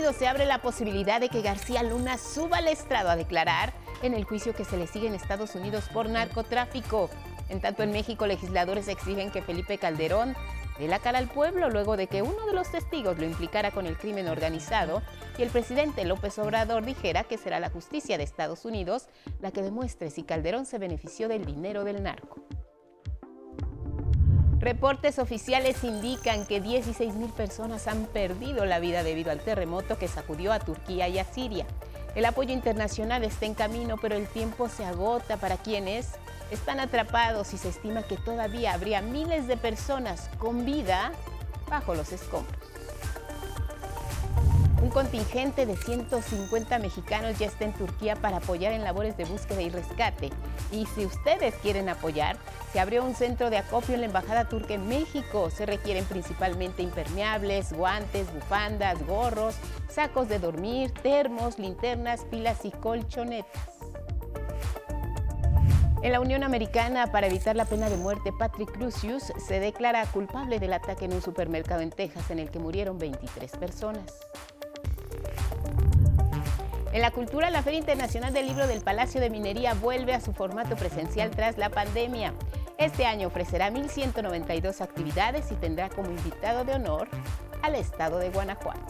Se abre la posibilidad de que García Luna suba al estrado a declarar en el juicio que se le sigue en Estados Unidos por narcotráfico. En tanto, en México, legisladores exigen que Felipe Calderón dé la cara al pueblo luego de que uno de los testigos lo implicara con el crimen organizado y el presidente López Obrador dijera que será la justicia de Estados Unidos la que demuestre si Calderón se benefició del dinero del narco. Reportes oficiales indican que 16.000 personas han perdido la vida debido al terremoto que sacudió a Turquía y a Siria. El apoyo internacional está en camino, pero el tiempo se agota para quienes están atrapados y se estima que todavía habría miles de personas con vida bajo los escombros. Un contingente de 150 mexicanos ya está en Turquía para apoyar en labores de búsqueda y rescate. Y si ustedes quieren apoyar, se abrió un centro de acopio en la Embajada Turca en México. Se requieren principalmente impermeables, guantes, bufandas, gorros, sacos de dormir, termos, linternas, pilas y colchonetas. En la Unión Americana, para evitar la pena de muerte, Patrick Crucius se declara culpable del ataque en un supermercado en Texas en el que murieron 23 personas. En la cultura, la Feria Internacional del Libro del Palacio de Minería vuelve a su formato presencial tras la pandemia. Este año ofrecerá 1.192 actividades y tendrá como invitado de honor al estado de Guanajuato.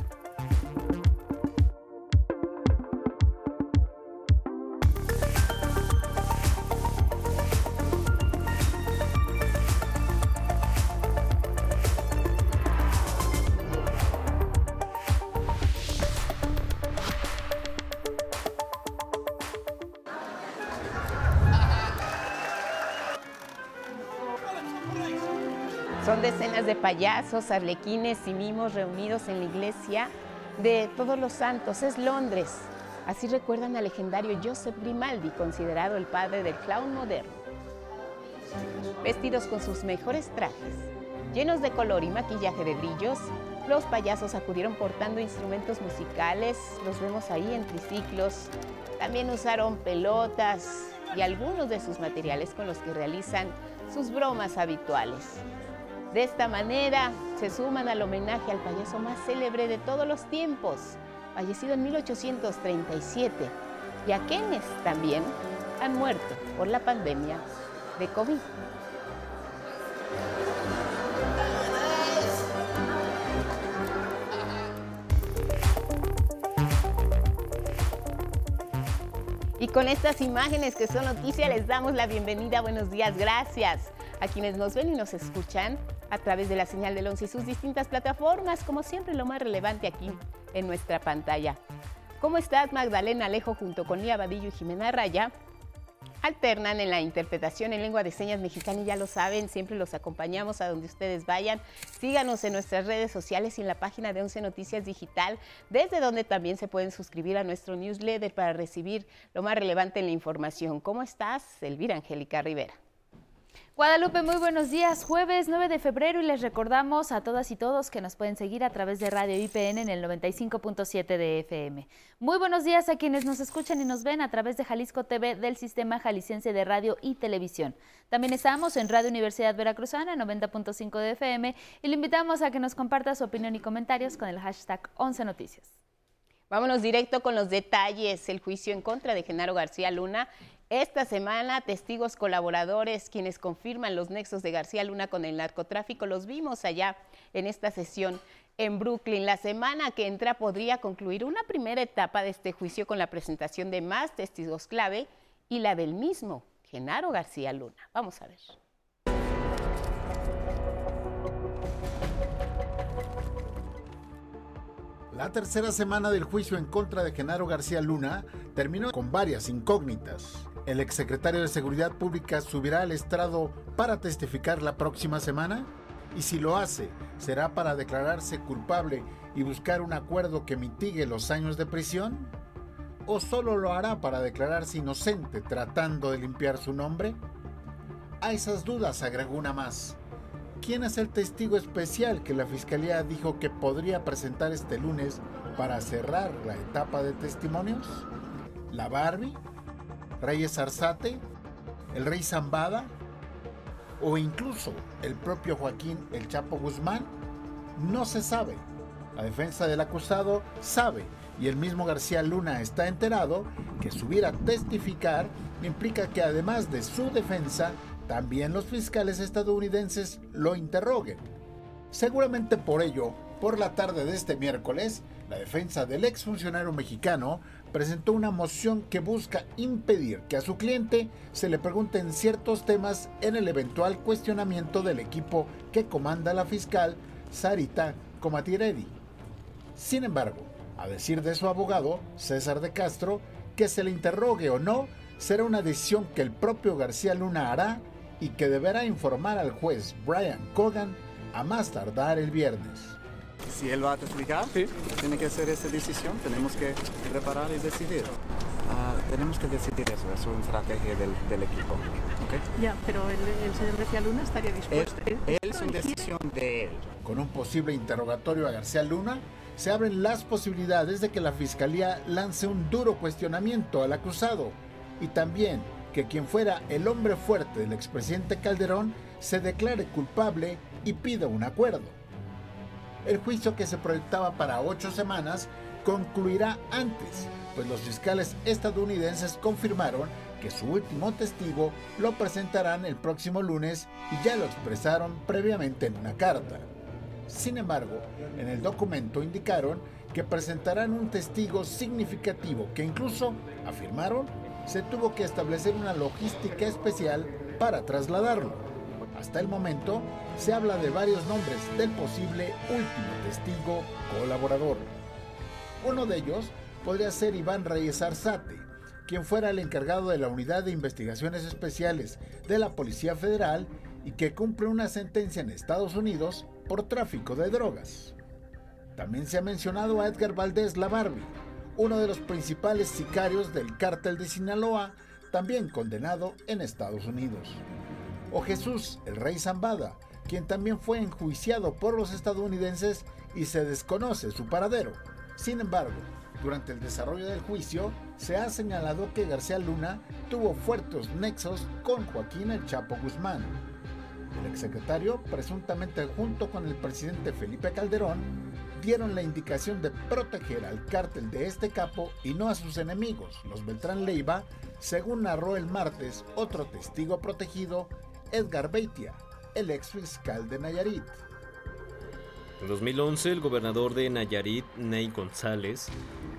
De payasos, arlequines y mimos reunidos en la iglesia de Todos los Santos. Es Londres. Así recuerdan al legendario Joseph Grimaldi, considerado el padre del clown moderno. Vestidos con sus mejores trajes, llenos de color y maquillaje de brillos, los payasos acudieron portando instrumentos musicales, los vemos ahí en triciclos. También usaron pelotas y algunos de sus materiales con los que realizan sus bromas habituales. De esta manera se suman al homenaje al payaso más célebre de todos los tiempos, fallecido en 1837, y a quienes también han muerto por la pandemia de COVID. Y con estas imágenes que son noticia les damos la bienvenida. Buenos días, gracias a quienes nos ven y nos escuchan a través de la señal del 11 y sus distintas plataformas, como siempre lo más relevante aquí en nuestra pantalla. ¿Cómo estás Magdalena Alejo junto con Lía Badillo y Jimena Raya? Alternan en la interpretación en lengua de señas mexicana y ya lo saben, siempre los acompañamos a donde ustedes vayan. Síganos en nuestras redes sociales y en la página de 11 Noticias Digital, desde donde también se pueden suscribir a nuestro newsletter para recibir lo más relevante en la información. ¿Cómo estás, Elvira Angélica Rivera? Guadalupe, muy buenos días. Jueves 9 de febrero y les recordamos a todas y todos que nos pueden seguir a través de Radio IPN en el 95.7 de FM. Muy buenos días a quienes nos escuchan y nos ven a través de Jalisco TV del Sistema Jalisciense de Radio y Televisión. También estamos en Radio Universidad Veracruzana 90.5 de FM y le invitamos a que nos comparta su opinión y comentarios con el hashtag 11 Noticias. Vámonos directo con los detalles. El juicio en contra de Genaro García Luna esta semana, testigos colaboradores, quienes confirman los nexos de García Luna con el narcotráfico, los vimos allá en esta sesión en Brooklyn. La semana que entra podría concluir una primera etapa de este juicio con la presentación de más testigos clave y la del mismo Genaro García Luna. Vamos a ver. La tercera semana del juicio en contra de Genaro García Luna terminó con varias incógnitas. ¿El exsecretario de Seguridad Pública subirá al estrado para testificar la próxima semana? Y si lo hace, ¿será para declararse culpable y buscar un acuerdo que mitigue los años de prisión? ¿O solo lo hará para declararse inocente tratando de limpiar su nombre? A esas dudas agregó una más. ¿Quién es el testigo especial que la Fiscalía dijo que podría presentar este lunes para cerrar la etapa de testimonios? ¿La Barbie? Reyes Arzate, el rey Zambada o incluso el propio Joaquín El Chapo Guzmán, no se sabe. La defensa del acusado sabe y el mismo García Luna está enterado que subir a testificar implica que además de su defensa, también los fiscales estadounidenses lo interroguen. Seguramente por ello, por la tarde de este miércoles, la defensa del exfuncionario mexicano presentó una moción que busca impedir que a su cliente se le pregunten ciertos temas en el eventual cuestionamiento del equipo que comanda la fiscal Sarita Comatiredi. Sin embargo, a decir de su abogado, César de Castro, que se le interrogue o no será una decisión que el propio García Luna hará y que deberá informar al juez Brian Cogan a más tardar el viernes. Si él va a testificar, tiene que hacer esa decisión, tenemos que preparar y decidir. Ah, tenemos que decidir eso, es una estrategia del, equipo. Ya, pero el, señor García Luna estaría dispuesto. Él, es una decisión de él. Con un posible interrogatorio a García Luna, se abren las posibilidades de que la Fiscalía lance un duro cuestionamiento al acusado y también que quien fuera el hombre fuerte del expresidente Calderón se declare culpable y pida un acuerdo. El juicio que se proyectaba para ocho semanas concluirá antes, pues los fiscales estadounidenses confirmaron que su último testigo lo presentarán el próximo lunes y ya lo expresaron previamente en una carta. Sin embargo, en el documento indicaron que presentarán un testigo significativo que incluso, afirmaron, se tuvo que establecer una logística especial para trasladarlo. Hasta el momento, se habla de varios nombres del posible último testigo colaborador. Uno de ellos podría ser Iván Reyes Arzate, quien fuera el encargado de la Unidad de Investigaciones Especiales de la Policía Federal y que cumple una sentencia en Estados Unidos por tráfico de drogas. También se ha mencionado a Edgar Valdés La Barbie, uno de los principales sicarios del cártel de Sinaloa, también condenado en Estados Unidos. O Jesús, el rey Zambada, quien también fue enjuiciado por los estadounidenses y se desconoce su paradero. Sin embargo, durante el desarrollo del juicio, se ha señalado que García Luna tuvo fuertes nexos con Joaquín El Chapo Guzmán. El exsecretario, presuntamente junto con el presidente Felipe Calderón, dieron la indicación de proteger al cártel de este capo y no a sus enemigos, los Beltrán Leiva, según narró el martes otro testigo protegido, Edgar Beitia, el ex fiscal de Nayarit. En 2011, el gobernador de Nayarit, Ney González,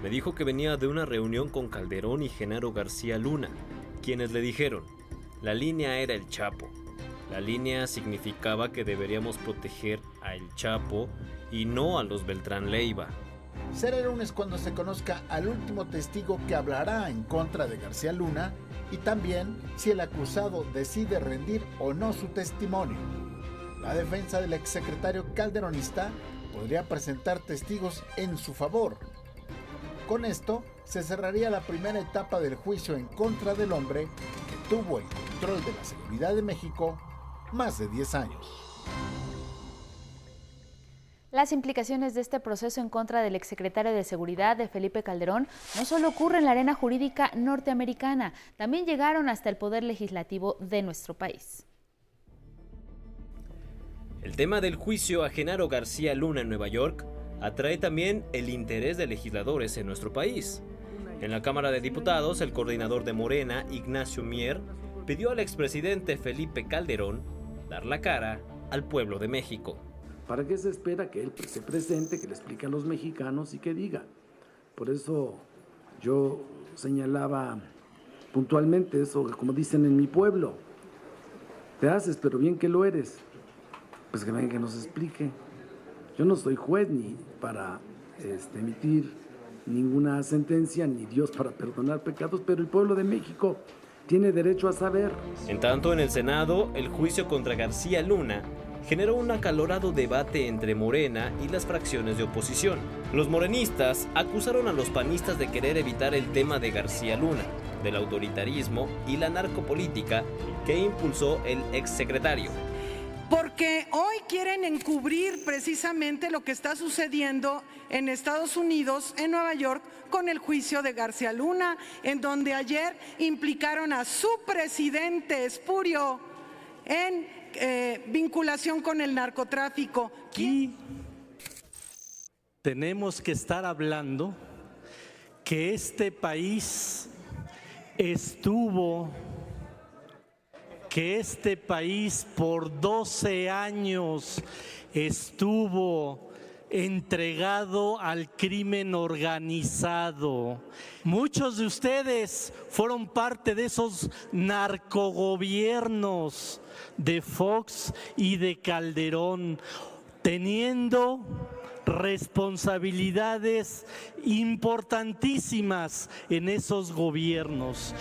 me dijo que venía de una reunión con Calderón y Genaro García Luna, quienes le dijeron, la línea era el Chapo. La línea significaba que deberíamos proteger a El Chapo y no a los Beltrán Leiva. Será el lunes cuando se conozca al último testigo que hablará en contra de García Luna y también si el acusado decide rendir o no su testimonio. La defensa del exsecretario calderonista podría presentar testigos en su favor. Con esto se cerraría la primera etapa del juicio en contra del hombre que tuvo el control de la seguridad de México más de 10 años. Las implicaciones de este proceso en contra del exsecretario de Seguridad de Felipe Calderón no solo ocurren en la arena jurídica norteamericana, también llegaron hasta el poder legislativo de nuestro país. El tema del juicio a Genaro García Luna en Nueva York atrae también el interés de legisladores en nuestro país. En la Cámara de Diputados, el coordinador de Morena, Ignacio Mier, pidió al expresidente Felipe Calderón dar la cara al pueblo de México. ¿Para qué se espera que él se presente, que le explique a los mexicanos y que diga? Por eso yo señalaba puntualmente eso, como dicen en mi pueblo, te haces, pero bien que lo eres. Pues que venga que nos explique. Yo no soy juez ni para este, emitir ninguna sentencia, ni Dios para perdonar pecados, pero el pueblo de México tiene derecho a saber. En tanto, en el Senado, el juicio contra García Luna generó un acalorado debate entre Morena y las fracciones de oposición. Los morenistas acusaron a los panistas de querer evitar el tema de García Luna, del autoritarismo y la narcopolítica que impulsó el exsecretario. Porque hoy quieren encubrir precisamente lo que está sucediendo en Estados Unidos, en Nueva York, con el juicio de García Luna, en donde ayer implicaron a su presidente espurio en eh, vinculación con el narcotráfico. tenemos que estar hablando que este país estuvo, que este país por 12 años estuvo entregado al crimen organizado. Muchos de ustedes fueron parte de esos narcogobiernos de Fox y de Calderón, teniendo responsabilidades importantísimas en esos gobiernos.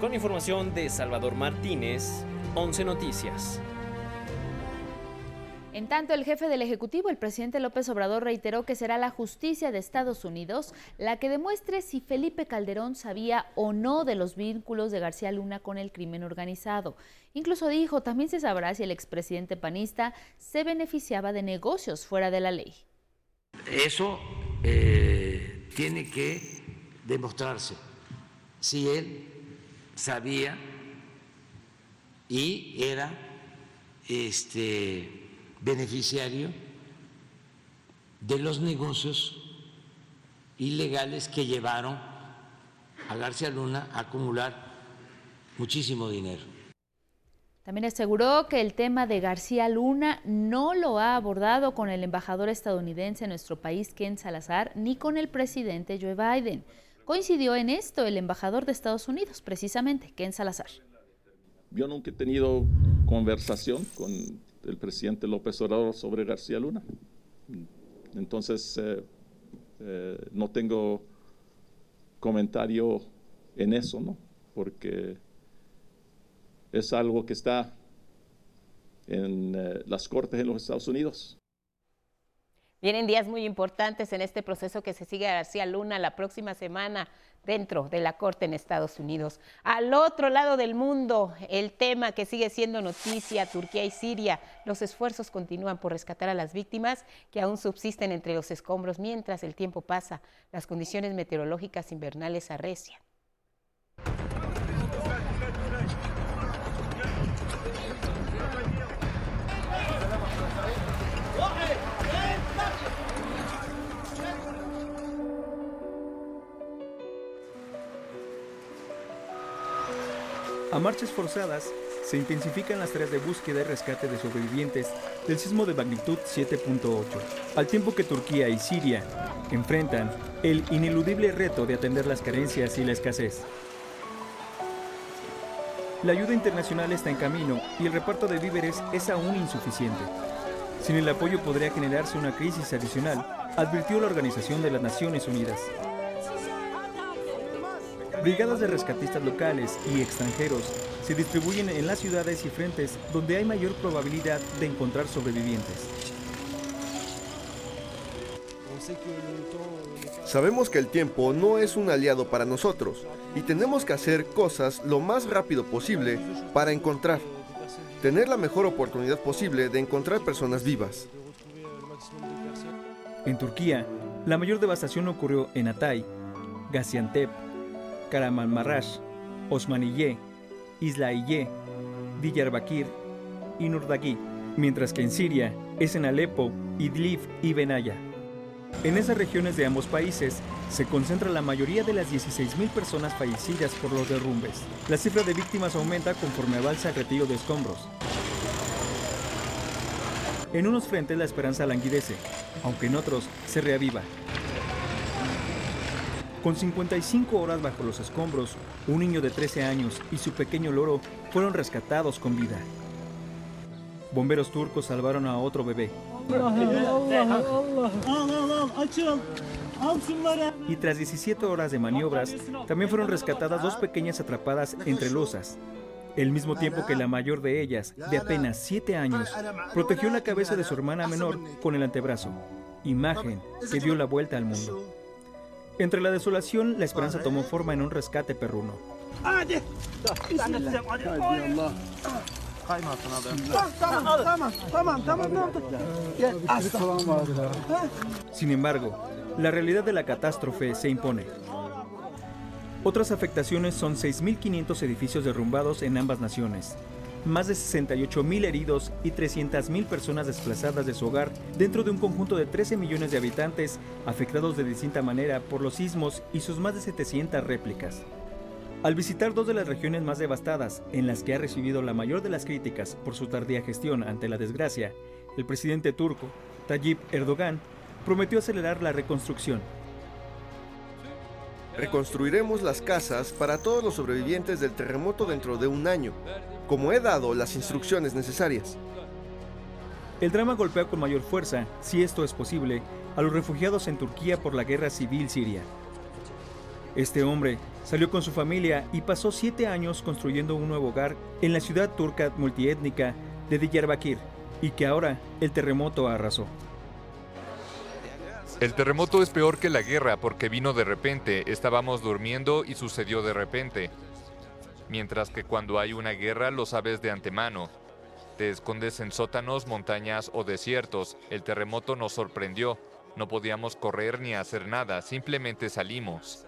Con información de Salvador Martínez, 11 Noticias. En tanto, el jefe del Ejecutivo, el presidente López Obrador, reiteró que será la justicia de Estados Unidos la que demuestre si Felipe Calderón sabía o no de los vínculos de García Luna con el crimen organizado. Incluso dijo, también se sabrá si el expresidente panista se beneficiaba de negocios fuera de la ley. Eso eh, tiene que demostrarse si él sabía y era este beneficiario de los negocios ilegales que llevaron a García Luna a acumular muchísimo dinero. También aseguró que el tema de García Luna no lo ha abordado con el embajador estadounidense en nuestro país, Ken Salazar, ni con el presidente Joe Biden. Coincidió en esto el embajador de Estados Unidos, precisamente, Ken Salazar. Yo nunca he tenido conversación con el presidente López Obrador sobre García Luna. Entonces, eh, eh, no tengo comentario en eso, ¿no? Porque es algo que está en eh, las cortes en los Estados Unidos. Vienen días muy importantes en este proceso que se sigue a García Luna la próxima semana dentro de la Corte en Estados Unidos. Al otro lado del mundo, el tema que sigue siendo noticia, Turquía y Siria, los esfuerzos continúan por rescatar a las víctimas que aún subsisten entre los escombros mientras el tiempo pasa, las condiciones meteorológicas invernales arrecian. A marchas forzadas, se intensifican las tareas de búsqueda y rescate de sobrevivientes del sismo de magnitud 7.8, al tiempo que Turquía y Siria enfrentan el ineludible reto de atender las carencias y la escasez. La ayuda internacional está en camino y el reparto de víveres es aún insuficiente. Sin el apoyo podría generarse una crisis adicional, advirtió la Organización de las Naciones Unidas. Brigadas de rescatistas locales y extranjeros se distribuyen en las ciudades y frentes donde hay mayor probabilidad de encontrar sobrevivientes. Sabemos que el tiempo no es un aliado para nosotros y tenemos que hacer cosas lo más rápido posible para encontrar, tener la mejor oportunidad posible de encontrar personas vivas. En Turquía, la mayor devastación ocurrió en Atay, Gaziantep, Karamanmaraş, Osmaniye, Islahiye, Diyarbakir y Nurdagui, mientras que en Siria es en Alepo, Idlib y Benaya. En esas regiones de ambos países se concentra la mayoría de las 16.000 personas fallecidas por los derrumbes. La cifra de víctimas aumenta conforme avanza el retiro de escombros. En unos frentes la esperanza languidece, aunque en otros se reaviva. Con 55 horas bajo los escombros, un niño de 13 años y su pequeño loro fueron rescatados con vida. Bomberos turcos salvaron a otro bebé. Y tras 17 horas de maniobras, también fueron rescatadas dos pequeñas atrapadas entre losas. El mismo tiempo que la mayor de ellas, de apenas 7 años, protegió la cabeza de su hermana menor con el antebrazo, imagen que dio la vuelta al mundo. Entre la desolación, la esperanza tomó forma en un rescate perruno. Sin embargo, la realidad de la catástrofe se impone. Otras afectaciones son 6.500 edificios derrumbados en ambas naciones. Más de 68.000 heridos y 300.000 personas desplazadas de su hogar dentro de un conjunto de 13 millones de habitantes afectados de distinta manera por los sismos y sus más de 700 réplicas. Al visitar dos de las regiones más devastadas, en las que ha recibido la mayor de las críticas por su tardía gestión ante la desgracia, el presidente turco, Tayyip Erdogan, prometió acelerar la reconstrucción. Reconstruiremos las casas para todos los sobrevivientes del terremoto dentro de un año, como he dado las instrucciones necesarias. El drama golpea con mayor fuerza, si esto es posible, a los refugiados en Turquía por la guerra civil siria. Este hombre salió con su familia y pasó siete años construyendo un nuevo hogar en la ciudad turca multiétnica de Diyarbakir y que ahora el terremoto arrasó. El terremoto es peor que la guerra porque vino de repente, estábamos durmiendo y sucedió de repente. Mientras que cuando hay una guerra lo sabes de antemano. Te escondes en sótanos, montañas o desiertos. El terremoto nos sorprendió. No podíamos correr ni hacer nada, simplemente salimos.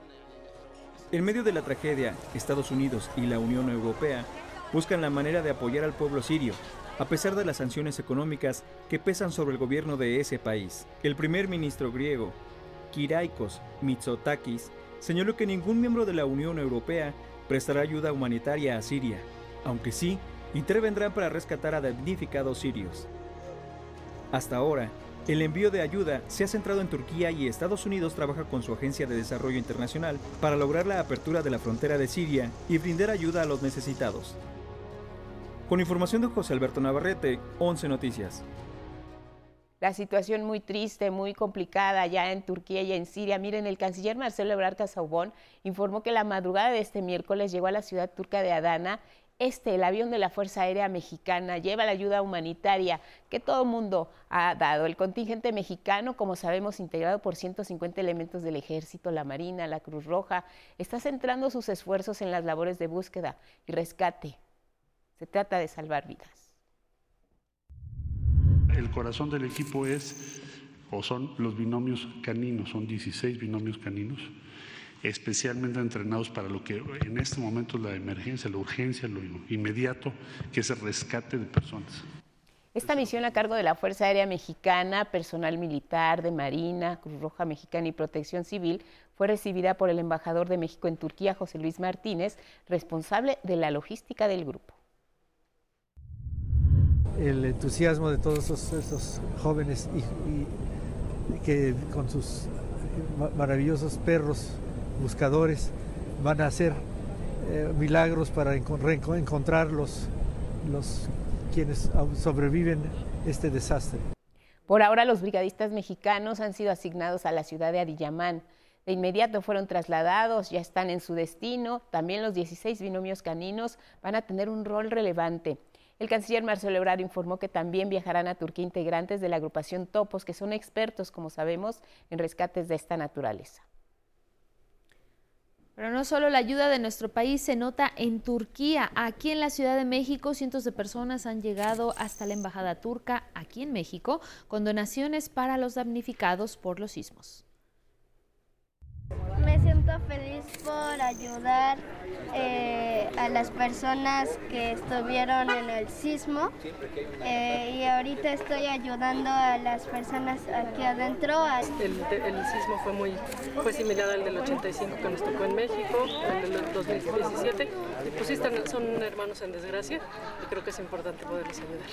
En medio de la tragedia, Estados Unidos y la Unión Europea buscan la manera de apoyar al pueblo sirio, a pesar de las sanciones económicas que pesan sobre el gobierno de ese país. El primer ministro griego, Kyriakos Mitsotakis, señaló que ningún miembro de la Unión Europea prestará ayuda humanitaria a Siria, aunque sí intervendrán para rescatar a damnificados sirios. Hasta ahora, el envío de ayuda se ha centrado en Turquía y Estados Unidos trabaja con su Agencia de Desarrollo Internacional para lograr la apertura de la frontera de Siria y brindar ayuda a los necesitados. Con información de José Alberto Navarrete, 11 Noticias. La situación muy triste, muy complicada ya en Turquía y en Siria. Miren, el canciller Marcelo Ebrard Casaubon informó que la madrugada de este miércoles llegó a la ciudad turca de Adana este, el avión de la Fuerza Aérea Mexicana, lleva la ayuda humanitaria que todo el mundo ha dado. El contingente mexicano, como sabemos, integrado por 150 elementos del Ejército, la Marina, la Cruz Roja, está centrando sus esfuerzos en las labores de búsqueda y rescate. Se trata de salvar vidas. El corazón del equipo es o son los binomios caninos, son 16 binomios caninos especialmente entrenados para lo que en este momento es la emergencia, la urgencia, lo inmediato, que es el rescate de personas. Esta misión a cargo de la Fuerza Aérea Mexicana, personal militar, de Marina, Cruz Roja Mexicana y Protección Civil fue recibida por el embajador de México en Turquía, José Luis Martínez, responsable de la logística del grupo. El entusiasmo de todos esos, jóvenes y que con sus maravillosos perros buscadores van a hacer eh, milagros para encontrar los, quienes sobreviven este desastre. Por ahora los brigadistas mexicanos han sido asignados a la ciudad de Adiyamán. De inmediato fueron trasladados, ya están en su destino. También los 16 binomios caninos van a tener un rol relevante. El canciller Marcelo Ebrard informó que también viajarán a Turquía integrantes de la agrupación Topos, que son expertos, como sabemos, en rescates de esta naturaleza. Pero no solo la ayuda de nuestro país se nota en Turquía. Aquí en la Ciudad de México, cientos de personas han llegado hasta la embajada turca aquí en México con donaciones para los damnificados por los sismos. Me siento feliz por ayudar eh, a las personas que estuvieron en el sismo eh, y ahorita estoy ayudando a las personas aquí adentro. El, sismo fue muy fue similar al del 85 que nos tocó en México, el del 2017. Y pues sí, son hermanos en desgracia y creo que es importante poderles ayudar.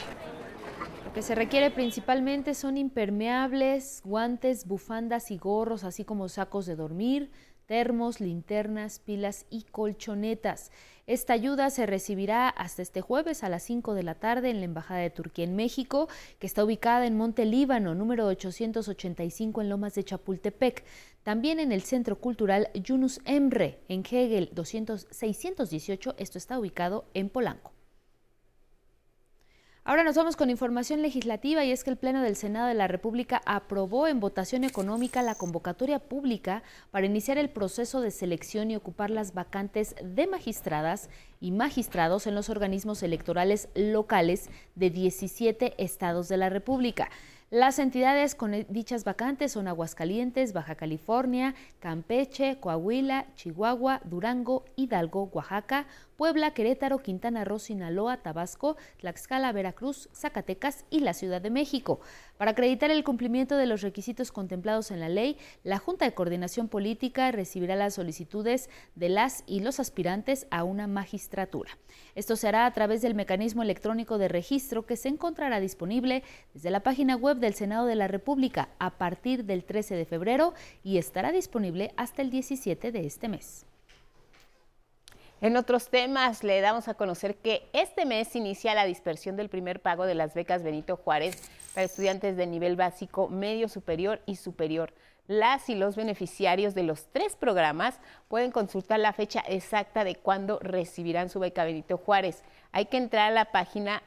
Lo que se requiere principalmente son impermeables, guantes, bufandas y gorros, así como sacos de dormir, termos, linternas, pilas y colchonetas. Esta ayuda se recibirá hasta este jueves a las 5 de la tarde en la Embajada de Turquía en México, que está ubicada en Monte Líbano, número 885 en Lomas de Chapultepec. También en el Centro Cultural Yunus Emre, en Hegel 200, 618, esto está ubicado en Polanco. Ahora nos vamos con información legislativa y es que el Pleno del Senado de la República aprobó en votación económica la convocatoria pública para iniciar el proceso de selección y ocupar las vacantes de magistradas y magistrados en los organismos electorales locales de 17 estados de la República. Las entidades con e, dichas vacantes son Aguascalientes, Baja California, Campeche, Coahuila, Chihuahua, Durango, Hidalgo, Oaxaca, Puebla, Querétaro, Quintana Roo, Sinaloa, Tabasco, Tlaxcala, Veracruz, Zacatecas y la Ciudad de México. Para acreditar el cumplimiento de los requisitos contemplados en la ley, la Junta de Coordinación Política recibirá las solicitudes de las y los aspirantes a una magistratura. Esto se hará a través del mecanismo electrónico de registro que se encontrará disponible desde la página web del Senado de la República a partir del 13 de febrero y estará disponible hasta el 17 de este mes. En otros temas, le damos a conocer que este mes inicia la dispersión del primer pago de las becas Benito Juárez para estudiantes de nivel básico, medio superior y superior. Las y los beneficiarios de los tres programas pueden consultar la fecha exacta de cuándo recibirán su beca Benito Juárez. Hay que entrar a la página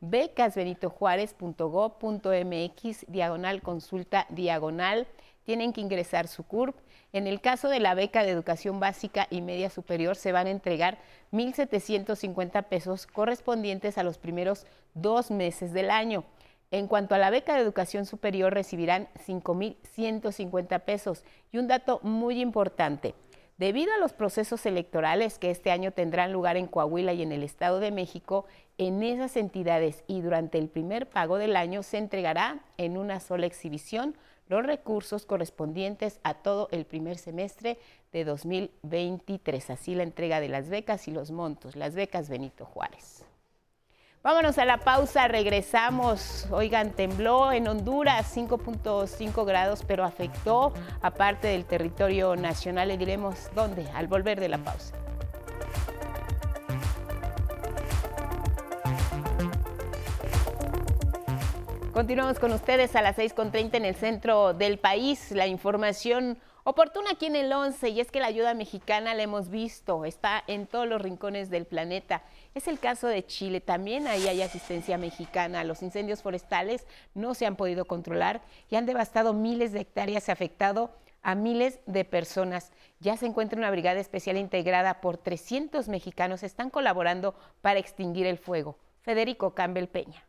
buscador.becasbenitojuárez.gov.mx diagonal consulta diagonal. Tienen que ingresar su CURP en el caso de la beca de educación básica y media superior, se van a entregar 1.750 pesos correspondientes a los primeros dos meses del año. En cuanto a la beca de educación superior, recibirán 5.150 pesos. Y un dato muy importante, debido a los procesos electorales que este año tendrán lugar en Coahuila y en el Estado de México, en esas entidades y durante el primer pago del año se entregará en una sola exhibición los recursos correspondientes a todo el primer semestre de 2023. Así la entrega de las becas y los montos, las becas Benito Juárez. Vámonos a la pausa, regresamos. Oigan, tembló en Honduras 5.5 grados, pero afectó a parte del territorio nacional. Le diremos dónde al volver de la pausa. Continuamos con ustedes a las 6.30 en el centro del país. La información oportuna aquí en el 11 y es que la ayuda mexicana la hemos visto, está en todos los rincones del planeta. Es el caso de Chile, también ahí hay asistencia mexicana. Los incendios forestales no se han podido controlar y han devastado miles de hectáreas, afectado a miles de personas. Ya se encuentra una brigada especial integrada por 300 mexicanos, están colaborando para extinguir el fuego. Federico Campbell Peña.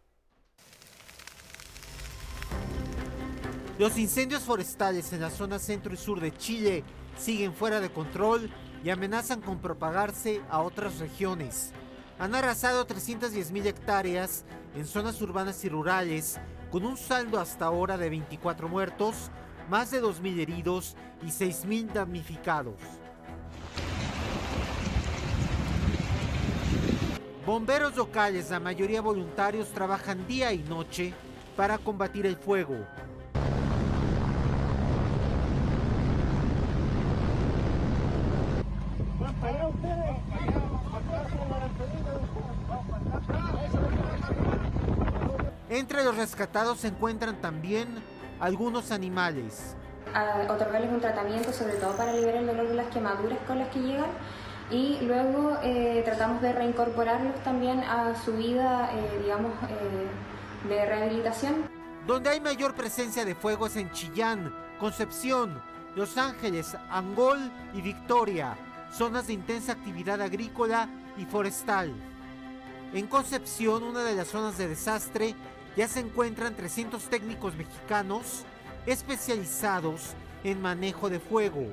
Los incendios forestales en la zona centro y sur de Chile siguen fuera de control y amenazan con propagarse a otras regiones. Han arrasado 310 mil hectáreas en zonas urbanas y rurales, con un saldo hasta ahora de 24 muertos, más de 2.000 heridos y 6.000 damnificados. Bomberos locales, la mayoría voluntarios, trabajan día y noche para combatir el fuego, Entre los rescatados se encuentran también algunos animales. A otorgarles un tratamiento sobre todo para liberar el dolor de las quemaduras con las que llegan y luego eh, tratamos de reincorporarlos también a su vida, eh, digamos, eh, de rehabilitación. Donde hay mayor presencia de fuego es en Chillán, Concepción, Los Ángeles, Angol y Victoria, zonas de intensa actividad agrícola y forestal. En Concepción, una de las zonas de desastre, ya se encuentran 300 técnicos mexicanos especializados en manejo de fuego.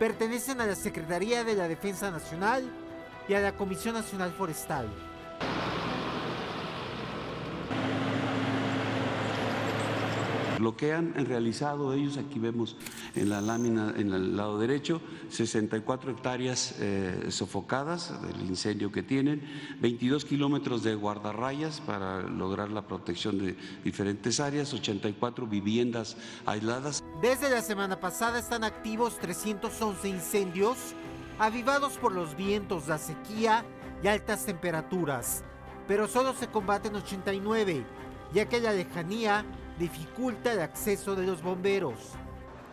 Pertenecen a la Secretaría de la Defensa Nacional y a la Comisión Nacional Forestal. Lo que han realizado ellos, aquí vemos en la lámina en el lado derecho, 64 hectáreas eh, sofocadas del incendio que tienen, 22 kilómetros de guardarrayas para lograr la protección de diferentes áreas, 84 viviendas aisladas. Desde la semana pasada están activos 311 incendios avivados por los vientos, la sequía y altas temperaturas, pero solo se combaten 89, ya que la lejanía dificulta el acceso de los bomberos.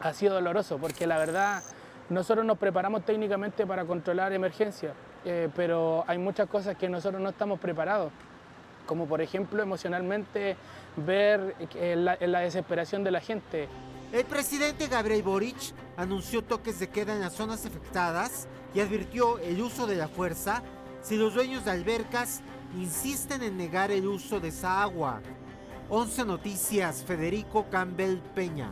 Ha sido doloroso porque la verdad nosotros nos preparamos técnicamente para controlar emergencias, eh, pero hay muchas cosas que nosotros no estamos preparados, como por ejemplo emocionalmente ver la, la desesperación de la gente. El presidente Gabriel Boric anunció toques de queda en las zonas afectadas y advirtió el uso de la fuerza si los dueños de albercas insisten en negar el uso de esa agua. 11 Noticias, Federico Campbell Peña.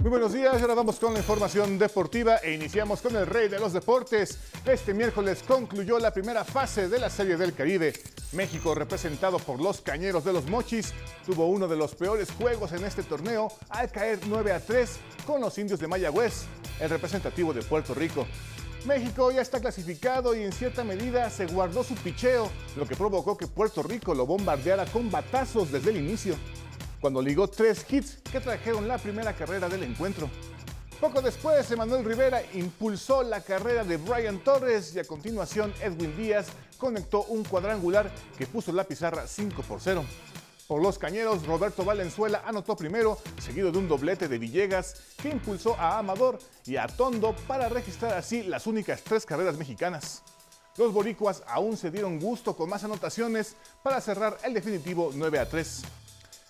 Muy buenos días, ahora vamos con la información deportiva e iniciamos con el rey de los deportes. Este miércoles concluyó la primera fase de la Serie del Caribe. México, representado por los Cañeros de los Mochis, tuvo uno de los peores juegos en este torneo al caer 9 a 3 con los indios de Mayagüez, el representativo de Puerto Rico. México ya está clasificado y en cierta medida se guardó su picheo, lo que provocó que Puerto Rico lo bombardeara con batazos desde el inicio cuando ligó tres hits que trajeron la primera carrera del encuentro. Poco después, Emanuel Rivera impulsó la carrera de Brian Torres y a continuación Edwin Díaz conectó un cuadrangular que puso la pizarra 5 por 0. Por los cañeros, Roberto Valenzuela anotó primero, seguido de un doblete de Villegas que impulsó a Amador y a Tondo para registrar así las únicas tres carreras mexicanas. Los boricuas aún se dieron gusto con más anotaciones para cerrar el definitivo 9 a 3.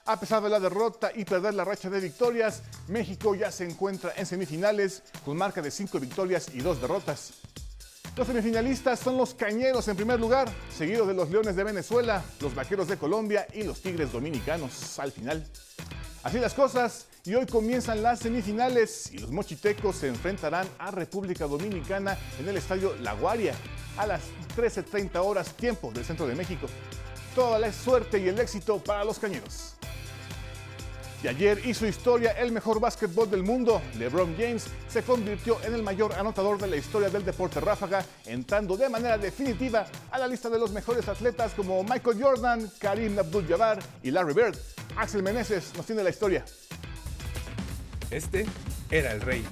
A pesar de la derrota y perder la racha de victorias, México ya se encuentra en semifinales con marca de 5 victorias y 2 derrotas. Los semifinalistas son los Cañeros en primer lugar, seguidos de los Leones de Venezuela, los Vaqueros de Colombia y los Tigres Dominicanos al final. Así las cosas, y hoy comienzan las semifinales y los mochitecos se enfrentarán a República Dominicana en el Estadio La Guaria a las 13.30 horas tiempo del centro de México. Toda la suerte y el éxito para los Cañeros. Y ayer hizo historia el mejor básquetbol del mundo. LeBron James se convirtió en el mayor anotador de la historia del deporte ráfaga, entrando de manera definitiva a la lista de los mejores atletas como Michael Jordan, Karim Abdul-Jabbar y Larry Bird. Axel Meneses nos tiene la historia. Este era el rey.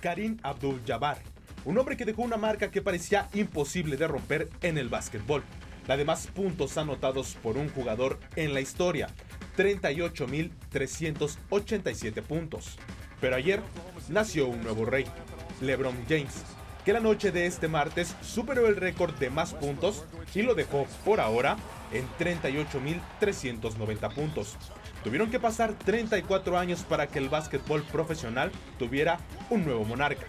Karim Abdul-Jabbar un hombre que dejó una marca que parecía imposible de romper en el básquetbol. La de más puntos anotados por un jugador en la historia, 38.387 puntos. Pero ayer nació un nuevo rey, LeBron James, que la noche de este martes superó el récord de más puntos y lo dejó por ahora en 38.390 puntos. Tuvieron que pasar 34 años para que el básquetbol profesional tuviera un nuevo monarca.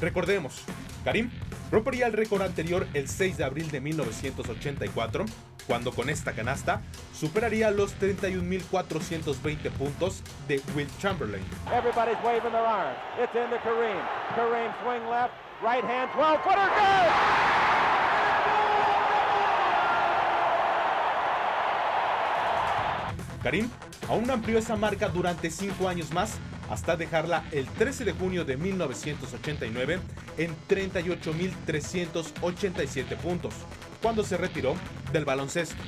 Recordemos, Karim rompería el récord anterior el 6 de abril de 1984, cuando con esta canasta superaría los 31.420 puntos de Will Chamberlain. Everybody's waving their arms. It's into Kareem. Kareem swing left, right hand, 12 footer, good! Karim aún amplió esa marca durante 5 años más hasta dejarla el 13 de junio de 1989 en 38.387 puntos, cuando se retiró del baloncesto.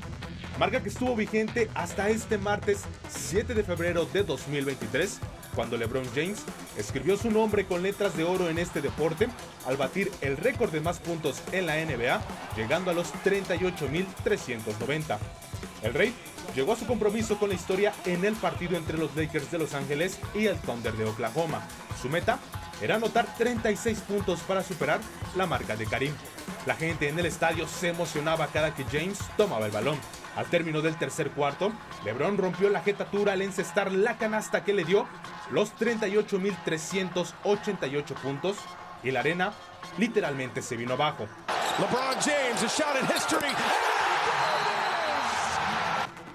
Marca que estuvo vigente hasta este martes 7 de febrero de 2023, cuando LeBron James escribió su nombre con letras de oro en este deporte al batir el récord de más puntos en la NBA, llegando a los 38.390. El Rey llegó a su compromiso con la historia en el partido entre los Lakers de Los Ángeles y el Thunder de Oklahoma. Su meta era anotar 36 puntos para superar la marca de Karim. La gente en el estadio se emocionaba cada que James tomaba el balón. Al término del tercer cuarto, LeBron rompió la jetatura al encestar la canasta que le dio los 38.388 puntos y la arena literalmente se vino abajo. LeBron James, a shot in history.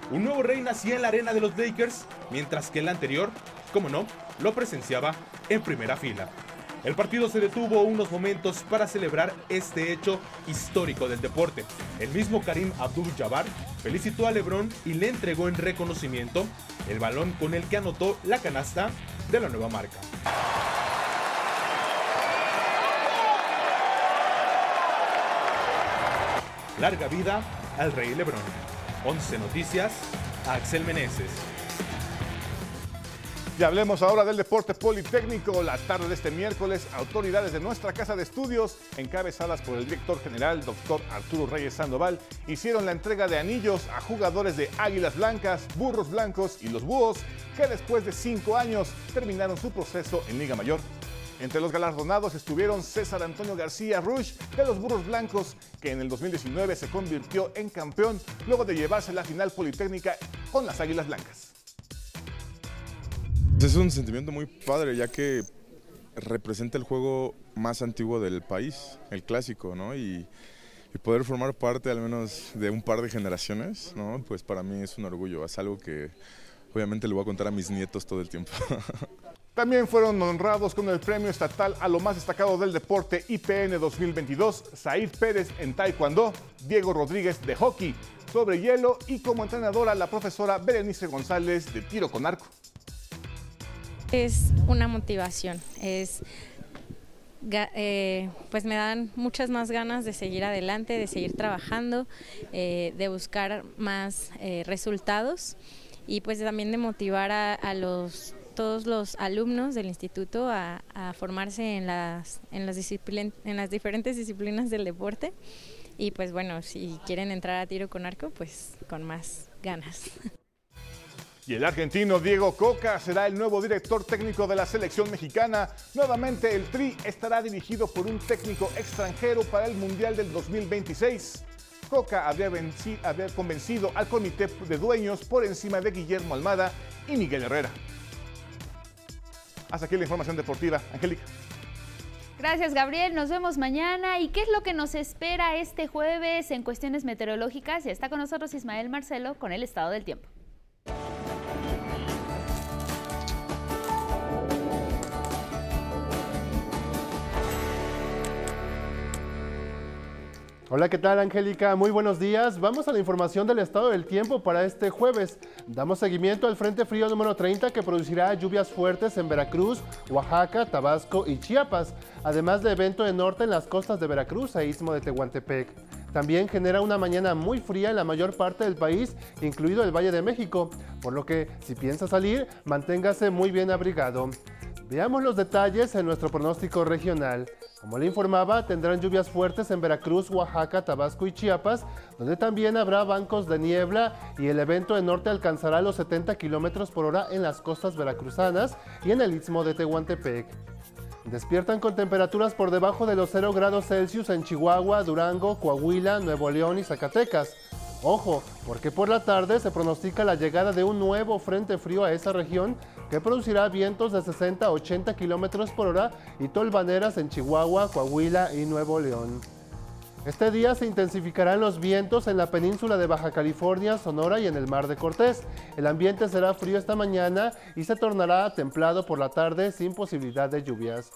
Un nuevo rey nacía en la arena de los Lakers, mientras que el anterior, como no, lo presenciaba en primera fila. El partido se detuvo unos momentos para celebrar este hecho histórico del deporte. El mismo Karim Abdul-Jabbar felicitó a LeBron y le entregó en reconocimiento el balón con el que anotó la canasta de la nueva marca. Larga vida al rey LeBron. 11 Noticias, Axel Meneses. Y hablemos ahora del deporte politécnico. La tarde de este miércoles, autoridades de nuestra casa de estudios, encabezadas por el director general, doctor Arturo Reyes Sandoval, hicieron la entrega de anillos a jugadores de Águilas Blancas, Burros Blancos y los Búhos, que después de cinco años terminaron su proceso en Liga Mayor. Entre los galardonados estuvieron César Antonio García Rush de los Burros Blancos, que en el 2019 se convirtió en campeón luego de llevarse la final politécnica con las Águilas Blancas. Es un sentimiento muy padre, ya que representa el juego más antiguo del país, el clásico, ¿no? Y, y, poder formar parte al menos de un par de generaciones, ¿no? Pues para mí es un orgullo, es algo que obviamente le voy a contar a mis nietos todo el tiempo. También fueron honrados con el premio estatal a lo más destacado del deporte IPN 2022, Said Pérez en Taekwondo, Diego Rodríguez de hockey sobre hielo y como entrenadora la profesora Berenice González de tiro con arco. Es una motivación, es eh, pues me dan muchas más ganas de seguir adelante, de seguir trabajando, eh, de buscar más eh, resultados y pues también de motivar a, a los todos los alumnos del instituto a, formarse en las, en, las en las diferentes disciplinas del deporte. Y pues bueno, si quieren entrar a tiro con arco, pues con más ganas. Y el argentino Diego Coca será el nuevo director técnico de la selección mexicana. Nuevamente el Tri estará dirigido por un técnico extranjero para el Mundial del 2026. Coca había, había convencido al comité de dueños por encima de Guillermo Almada y Miguel Herrera. Hasta aquí la información deportiva. Angélica. Gracias, Gabriel. Nos vemos mañana. ¿Y qué es lo que nos espera este jueves en cuestiones meteorológicas? Y está con nosotros Ismael Marcelo con el estado del tiempo. Hola, ¿qué tal Angélica? Muy buenos días. Vamos a la información del estado del tiempo para este jueves. Damos seguimiento al Frente Frío número 30 que producirá lluvias fuertes en Veracruz, Oaxaca, Tabasco y Chiapas, además de evento de norte en las costas de Veracruz e Istmo de Tehuantepec. También genera una mañana muy fría en la mayor parte del país, incluido el Valle de México, por lo que si piensa salir, manténgase muy bien abrigado. Veamos los detalles en nuestro pronóstico regional. Como le informaba, tendrán lluvias fuertes en Veracruz, Oaxaca, Tabasco y Chiapas, donde también habrá bancos de niebla y el evento de norte alcanzará los 70 kilómetros por hora en las costas veracruzanas y en el istmo de Tehuantepec. Despiertan con temperaturas por debajo de los 0 grados Celsius en Chihuahua, Durango, Coahuila, Nuevo León y Zacatecas. Ojo, porque por la tarde se pronostica la llegada de un nuevo frente frío a esa región que producirá vientos de 60 a 80 kilómetros por hora y tolvaneras en Chihuahua, Coahuila y Nuevo León. Este día se intensificarán los vientos en la península de Baja California, Sonora y en el Mar de Cortés. El ambiente será frío esta mañana y se tornará templado por la tarde sin posibilidad de lluvias.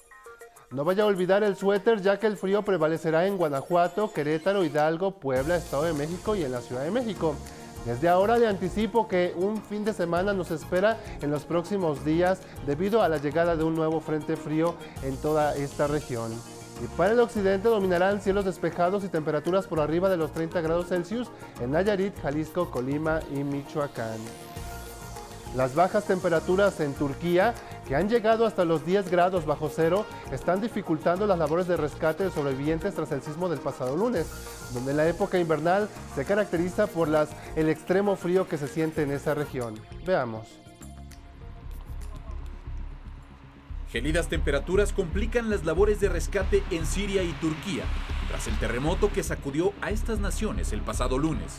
No vaya a olvidar el suéter ya que el frío prevalecerá en Guanajuato, Querétaro, Hidalgo, Puebla, Estado de México y en la Ciudad de México. Desde ahora le anticipo que un fin de semana nos espera en los próximos días debido a la llegada de un nuevo frente frío en toda esta región. Y para el occidente dominarán cielos despejados y temperaturas por arriba de los 30 grados Celsius en Nayarit, Jalisco, Colima y Michoacán. Las bajas temperaturas en Turquía, que han llegado hasta los 10 grados bajo cero, están dificultando las labores de rescate de sobrevivientes tras el sismo del pasado lunes, donde la época invernal se caracteriza por el extremo frío que se siente en esa región. Veamos. Gelidas temperaturas complican las labores de rescate en Siria y Turquía, tras el terremoto que sacudió a estas naciones el pasado lunes.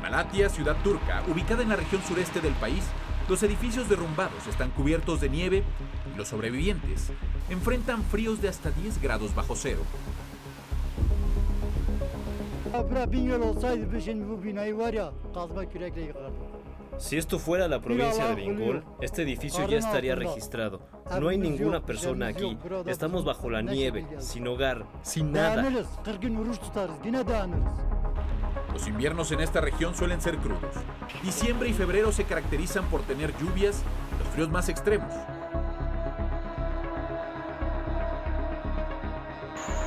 Malatia, ciudad turca, ubicada en la región sureste del país, los edificios derrumbados están cubiertos de nieve y los sobrevivientes enfrentan fríos de hasta 10 grados bajo cero. Si esto fuera la provincia de Bengol, este edificio ya estaría registrado. No hay ninguna persona aquí. Estamos bajo la nieve, sin hogar, sin nada. Los inviernos en esta región suelen ser crudos. Diciembre y febrero se caracterizan por tener lluvias, los fríos más extremos.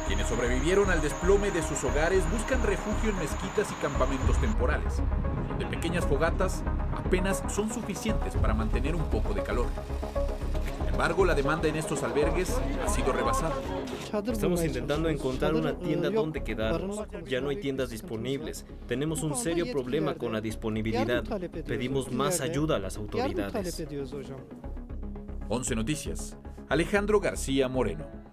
Quienes sobrevivieron al desplome de sus hogares buscan refugio en mezquitas y campamentos temporales, donde pequeñas fogatas apenas son suficientes para mantener un poco de calor. Sin embargo, la demanda en estos albergues ha sido rebasada. Estamos intentando encontrar una tienda donde quedarnos. Ya no hay tiendas disponibles. Tenemos un serio problema con la disponibilidad. Pedimos más ayuda a las autoridades. 11 Noticias. Alejandro García Moreno.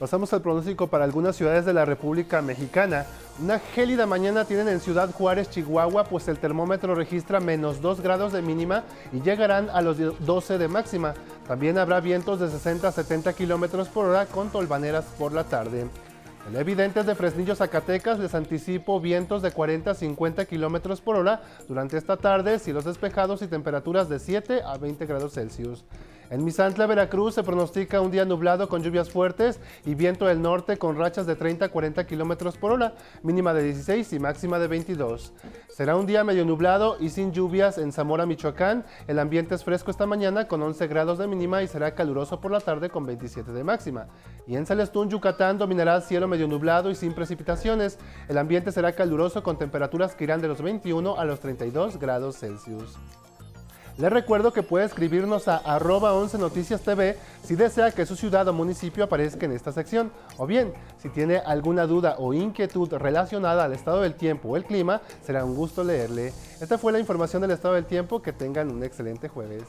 Pasamos al pronóstico para algunas ciudades de la República Mexicana. Una gélida mañana tienen en Ciudad Juárez, Chihuahua, pues el termómetro registra menos 2 grados de mínima y llegarán a los 12 de máxima. También habrá vientos de 60 a 70 kilómetros por hora con tolvaneras por la tarde. En Evidentes de Fresnillo, Zacatecas, les anticipo vientos de 40 a 50 kilómetros por hora durante esta tarde, cielos despejados y temperaturas de 7 a 20 grados Celsius. En Misantla, Veracruz, se pronostica un día nublado con lluvias fuertes y viento del norte con rachas de 30 a 40 kilómetros por hora, mínima de 16 y máxima de 22. Será un día medio nublado y sin lluvias en Zamora, Michoacán. El ambiente es fresco esta mañana con 11 grados de mínima y será caluroso por la tarde con 27 de máxima. Y en Celestún, Yucatán, dominará cielo medio nublado y sin precipitaciones. El ambiente será caluroso con temperaturas que irán de los 21 a los 32 grados Celsius. Les recuerdo que puede escribirnos a arroba 11 Noticias TV si desea que su ciudad o municipio aparezca en esta sección. O bien, si tiene alguna duda o inquietud relacionada al estado del tiempo o el clima, será un gusto leerle. Esta fue la información del estado del tiempo. Que tengan un excelente jueves.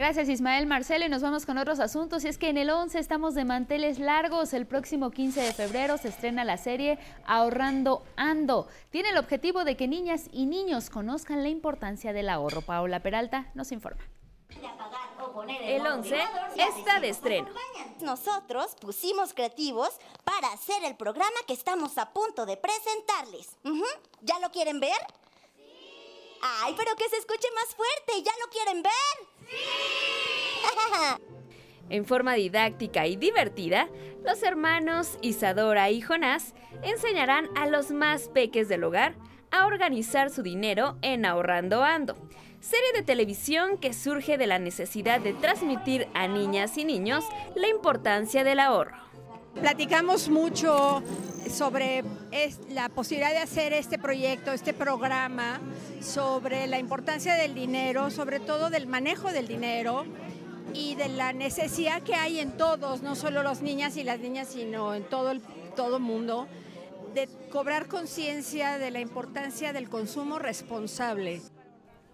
Gracias Ismael Marcelo y nos vamos con otros asuntos. Y es que en el 11 estamos de manteles largos. El próximo 15 de febrero se estrena la serie Ahorrando Ando. Tiene el objetivo de que niñas y niños conozcan la importancia del ahorro. Paola Peralta nos informa. El 11 está de estreno. Nosotros pusimos creativos para hacer el programa que estamos a punto de presentarles. ¿Ya lo quieren ver? Ay, pero que se escuche más fuerte. ¿Ya lo quieren ver? En forma didáctica y divertida, los hermanos Isadora y Jonás enseñarán a los más peques del hogar a organizar su dinero en Ahorrando Ando, serie de televisión que surge de la necesidad de transmitir a niñas y niños la importancia del ahorro. Platicamos mucho sobre la posibilidad de hacer este proyecto, este programa, sobre la importancia del dinero, sobre todo del manejo del dinero y de la necesidad que hay en todos, no solo las niñas y las niñas, sino en todo el todo mundo, de cobrar conciencia de la importancia del consumo responsable.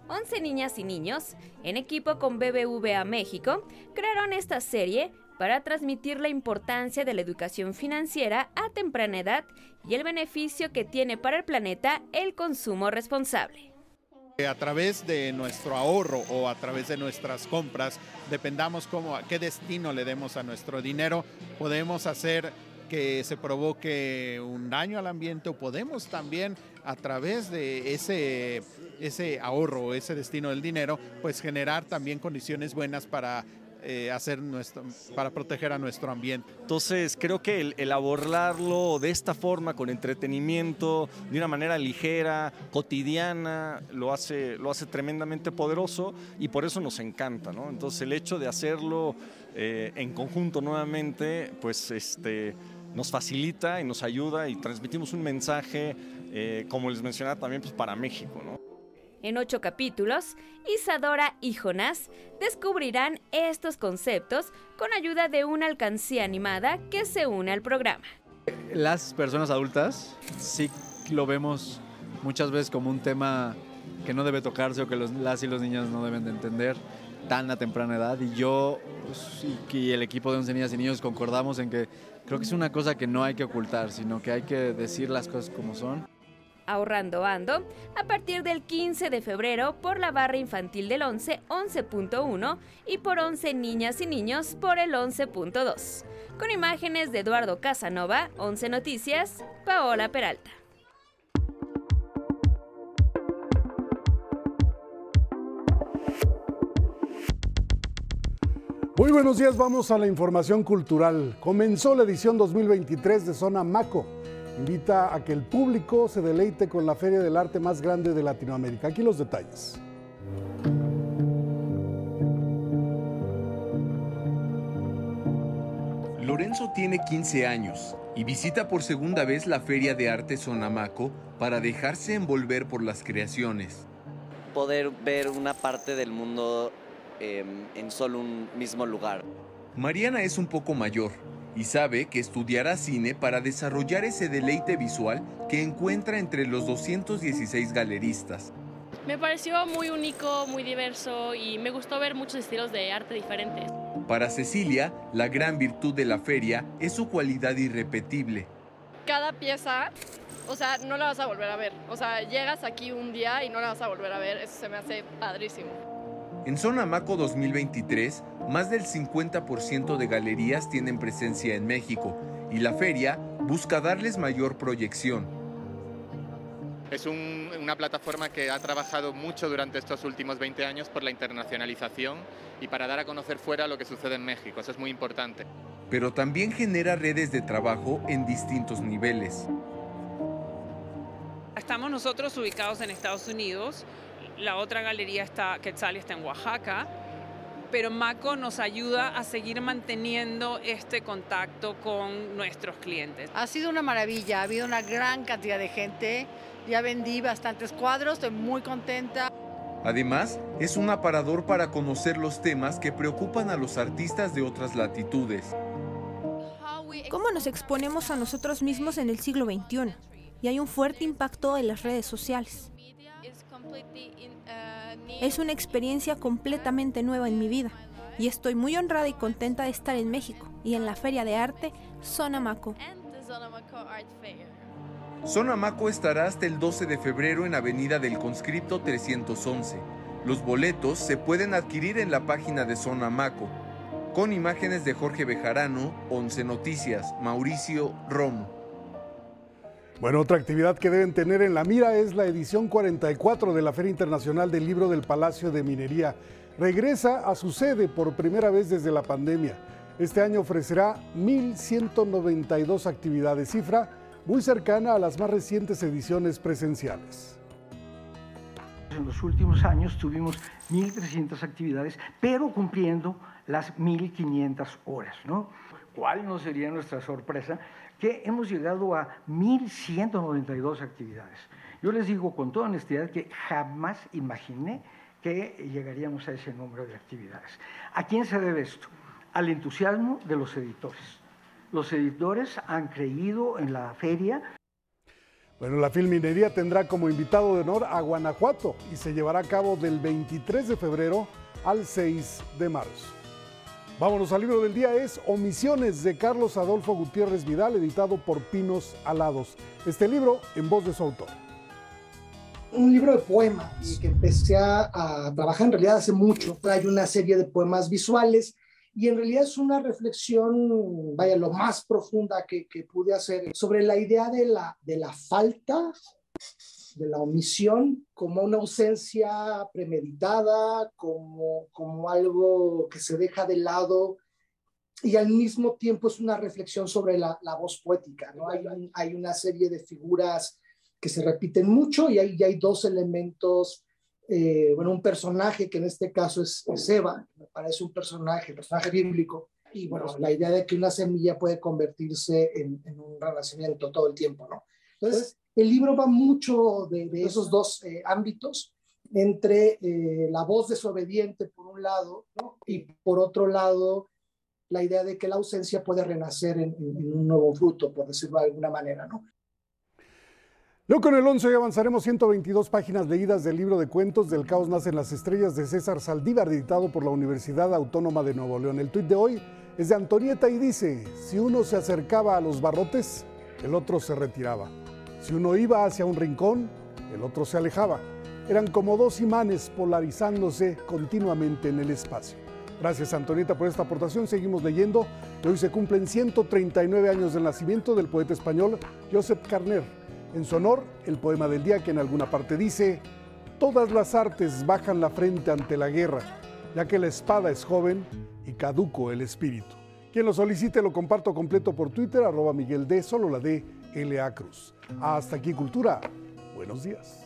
11 niñas y niños, en equipo con BBVA México, crearon esta serie para transmitir la importancia de la educación financiera a temprana edad y el beneficio que tiene para el planeta el consumo responsable. A través de nuestro ahorro o a través de nuestras compras, dependamos cómo, a qué destino le demos a nuestro dinero, podemos hacer que se provoque un daño al ambiente o podemos también a través de ese, ese ahorro o ese destino del dinero, pues generar también condiciones buenas para eh, hacer nuestro, para proteger a nuestro ambiente. Entonces creo que el, abordarlo de esta forma, con entretenimiento, de una manera ligera, cotidiana, lo hace, lo hace tremendamente poderoso y por eso nos encanta. ¿no? Entonces el hecho de hacerlo eh, en conjunto nuevamente, pues este, nos facilita y nos ayuda y transmitimos un mensaje, eh, como les mencionaba también, pues para México. ¿no? En ocho capítulos, Isadora y Jonás descubrirán estos conceptos con ayuda de una alcancía animada que se une al programa. Las personas adultas sí lo vemos muchas veces como un tema que no debe tocarse o que las y los niños no deben de entender tan a temprana edad. Y yo pues, y el equipo de 11 niñas y niños concordamos en que creo que es una cosa que no hay que ocultar, sino que hay que decir las cosas como son. Ahorrando Ando, a partir del 15 de febrero por la barra infantil del 11, 11.1 y por 11 niñas y niños por el 11.2. Con imágenes de Eduardo Casanova, 11 Noticias, Paola Peralta. Muy buenos días, vamos a la información cultural. Comenzó la edición 2023 de Zona Maco. Invita a que el público se deleite con la feria del arte más grande de Latinoamérica. Aquí los detalles. Lorenzo tiene 15 años y visita por segunda vez la Feria de Arte Sonamaco para dejarse envolver por las creaciones. poder ver una parte del mundo em, en solo un mismo lugar. Mariana es un poco mayor y sabe que estudiará cine para desarrollar ese deleite visual que encuentra entre los 216 galeristas. Me pareció muy único, muy diverso y me gustó ver muchos estilos de arte diferentes. Para Cecilia, la gran virtud de la feria es su cualidad irrepetible. Cada pieza, o sea, no la vas a volver a ver. O sea, llegas aquí un día y no la vas a volver a ver. Eso se me hace padrísimo. En Zona Maco 2023, más del 50% de galerías tienen presencia en México y la feria busca darles mayor proyección. Es un- una plataforma que ha trabajado mucho durante estos últimos 20 años por la internacionalización y para dar a conocer fuera lo que sucede en México. Eso es muy importante. pero también genera redes de trabajo en distintos niveles. Estamos nosotros ubicados en Estados Unidos, la otra galería está, Quetzal está en Oaxaca, pero Maco nos ayuda a seguir manteniendo este contacto con nuestros clientes. Ha sido una maravilla, ha habido una gran cantidad de gente, ya vendí bastantes cuadros, estoy muy contenta. Además, es un aparador para conocer los temas que preocupan a los artistas de otras latitudes. ¿Cómo nos exponemos a nosotros mismos en el siglo XXI? Y hay un fuerte impacto en las redes sociales. Es una experiencia completamente nueva en mi vida y estoy muy honrada y contenta de estar en México y en la Feria de Arte Zona Maco. Zona Maco estará hasta el 12 de febrero en Avenida del Conscripto 311. Los boletos se pueden adquirir en la página de Zona Maco. Con imágenes de Jorge Bejarano, 11 Noticias, Mauricio Romo. Bueno, otra actividad que deben tener en la mira es la edición 44 de la Feria Internacional del Libro del Palacio de Minería. Regresa a su sede por primera vez desde la pandemia. Este año ofrecerá 1.192 actividades, cifra muy cercana a las más recientes ediciones presenciales. En los últimos años tuvimos 1.300 actividades, pero cumpliendo las 1.500 horas, ¿no? ¿Cuál no sería nuestra sorpresa? Que hemos llegado a 1.192 actividades. Yo les digo con toda honestidad que jamás imaginé que llegaríamos a ese número de actividades. ¿A quién se debe esto? Al entusiasmo de los editores. Los editores han creído en la feria, Bueno, la Filminería tendrá como invitado de honor a Guanajuato y se llevará a cabo del 23 de febrero al 6 de marzo. Vámonos al libro del día, es Omisiones de Carlos Adolfo Gutiérrez Vidal, editado por Pinos Alados. Este libro en voz de su autor. un libro de poemas que empecé a, trabajar en realidad hace mucho. Hay una serie de poemas visuales y en realidad es una reflexión, vaya, lo más profunda que, que pude hacer sobre la idea de la, de la falta, de la omisión, como una ausencia premeditada, como, como algo que se deja de lado y al mismo tiempo es una reflexión sobre la, la voz poética. ¿no? Hay, un- hay una serie de figuras que se repiten mucho y hay, y hay dos elementos, eh, bueno, un personaje que en este caso es, es Eva, me parece un personaje, personaje bíblico, y bueno, la idea de que una semilla puede convertirse en, en un renacimiento todo el tiempo, ¿no? Entonces, el libro va mucho de, esos dos eh, ámbitos, entre eh, la voz desobediente por un lado, y por otro lado, la idea de que la ausencia puede renacer en, un nuevo fruto, por decirlo de alguna manera, ¿no? Luego con el 11 hoy avanzaremos 122 páginas leídas del libro de cuentos Del caos nacen las estrellas de César Saldívar, editado por la Universidad Autónoma de Nuevo León. El tuit de hoy es de Antonieta y dice, si uno se acercaba a los barrotes, el otro se retiraba. Si uno iba hacia un rincón, el otro se alejaba. Eran como dos imanes polarizándose continuamente en el espacio. Gracias Antonieta por esta aportación. Seguimos leyendo. Hoy se cumplen 139 años del nacimiento del poeta español Josep Carner. En su honor, el poema del día que en alguna parte dice, todas las artes bajan la frente ante la guerra, ya que la espada es joven y caduco el espíritu. Quien lo solicite lo comparto completo por Twitter, arroba Miguel D, solo la D, L.A. Cruz. Hasta aquí Cultura. Buenos días.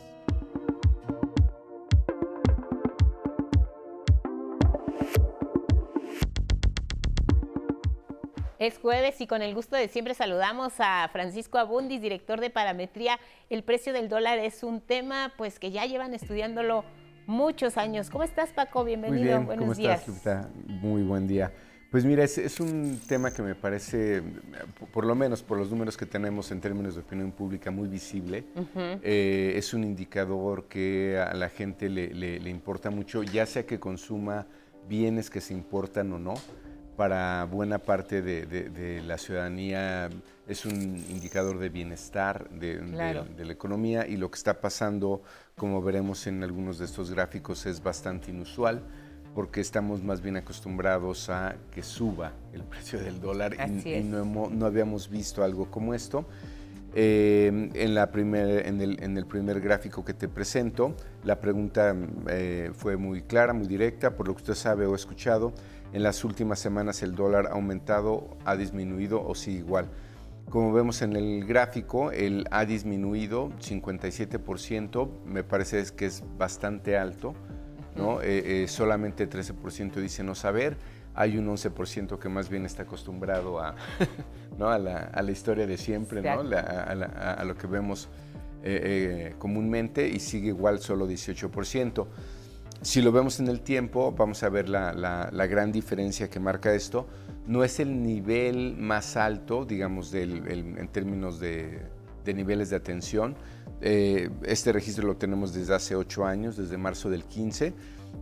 Es jueves y con el gusto de siempre saludamos a Francisco Abundis, director de parametría. El precio del dólar es un tema pues que ya llevan estudiándolo muchos años. ¿Cómo estás, Paco? Bienvenido. Muy bien. Buenos ¿Cómo días. estás, Lupita? Muy buen día. Pues mira, es, es, un tema que me parece, por lo menos por los números que tenemos en términos de opinión pública, muy visible. Uh -huh. eh, es un indicador que a la gente le, le, le, importa mucho, ya sea que consuma bienes que se importan o no. Para buena parte de, de, de la ciudadanía es un indicador de bienestar de, claro. de la economía y lo que está pasando, como veremos en algunos de estos gráficos, es bastante inusual porque estamos más bien acostumbrados a que suba el precio del dólar y, y, no, hemos, no, habíamos visto algo como esto. Eh, en, la primer, en, el, en, el, primer gráfico que te presento, la pregunta eh, fue muy clara, muy directa, por lo que usted sabe o ha escuchado, en las últimas semanas el dólar ha aumentado, ha disminuido o sigue igual. Como vemos en el gráfico, el ha disminuido 57%, me parece que es bastante alto. ¿No? Eh, eh, solamente 13% dice no saber, hay un 11% que más bien está acostumbrado a, ¿no? a, la, a la, historia de siempre, ¿no? la, a, la, a, lo que vemos eh, comúnmente y sigue igual solo 18%. Si lo vemos en el tiempo, vamos a ver la, la, gran diferencia que marca esto. No es el nivel más alto, digamos, del, el, en términos de, de niveles de atención, eh, este registro lo tenemos desde hace ocho años, desde marzo del 15.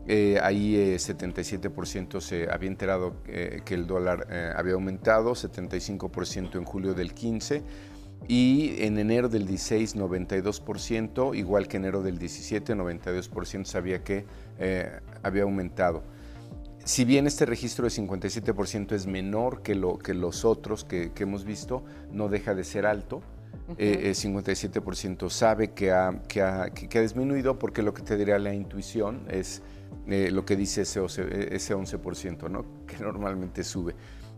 Eh, ahí eh, 77% se había enterado eh, que el dólar había aumentado, 75% en julio del 15 y en enero del 16 92%, igual que enero del 17 92% sabía que había aumentado. Si bien este registro de 57% es menor que, lo, que los otros que, que hemos visto, no deja de ser alto. Uh -huh. eh, 57% sabe que ha, que, ha, que, ha, disminuido porque lo que te diría la intuición es eh, lo que dice ese, ese 11%, ¿no? que normalmente sube.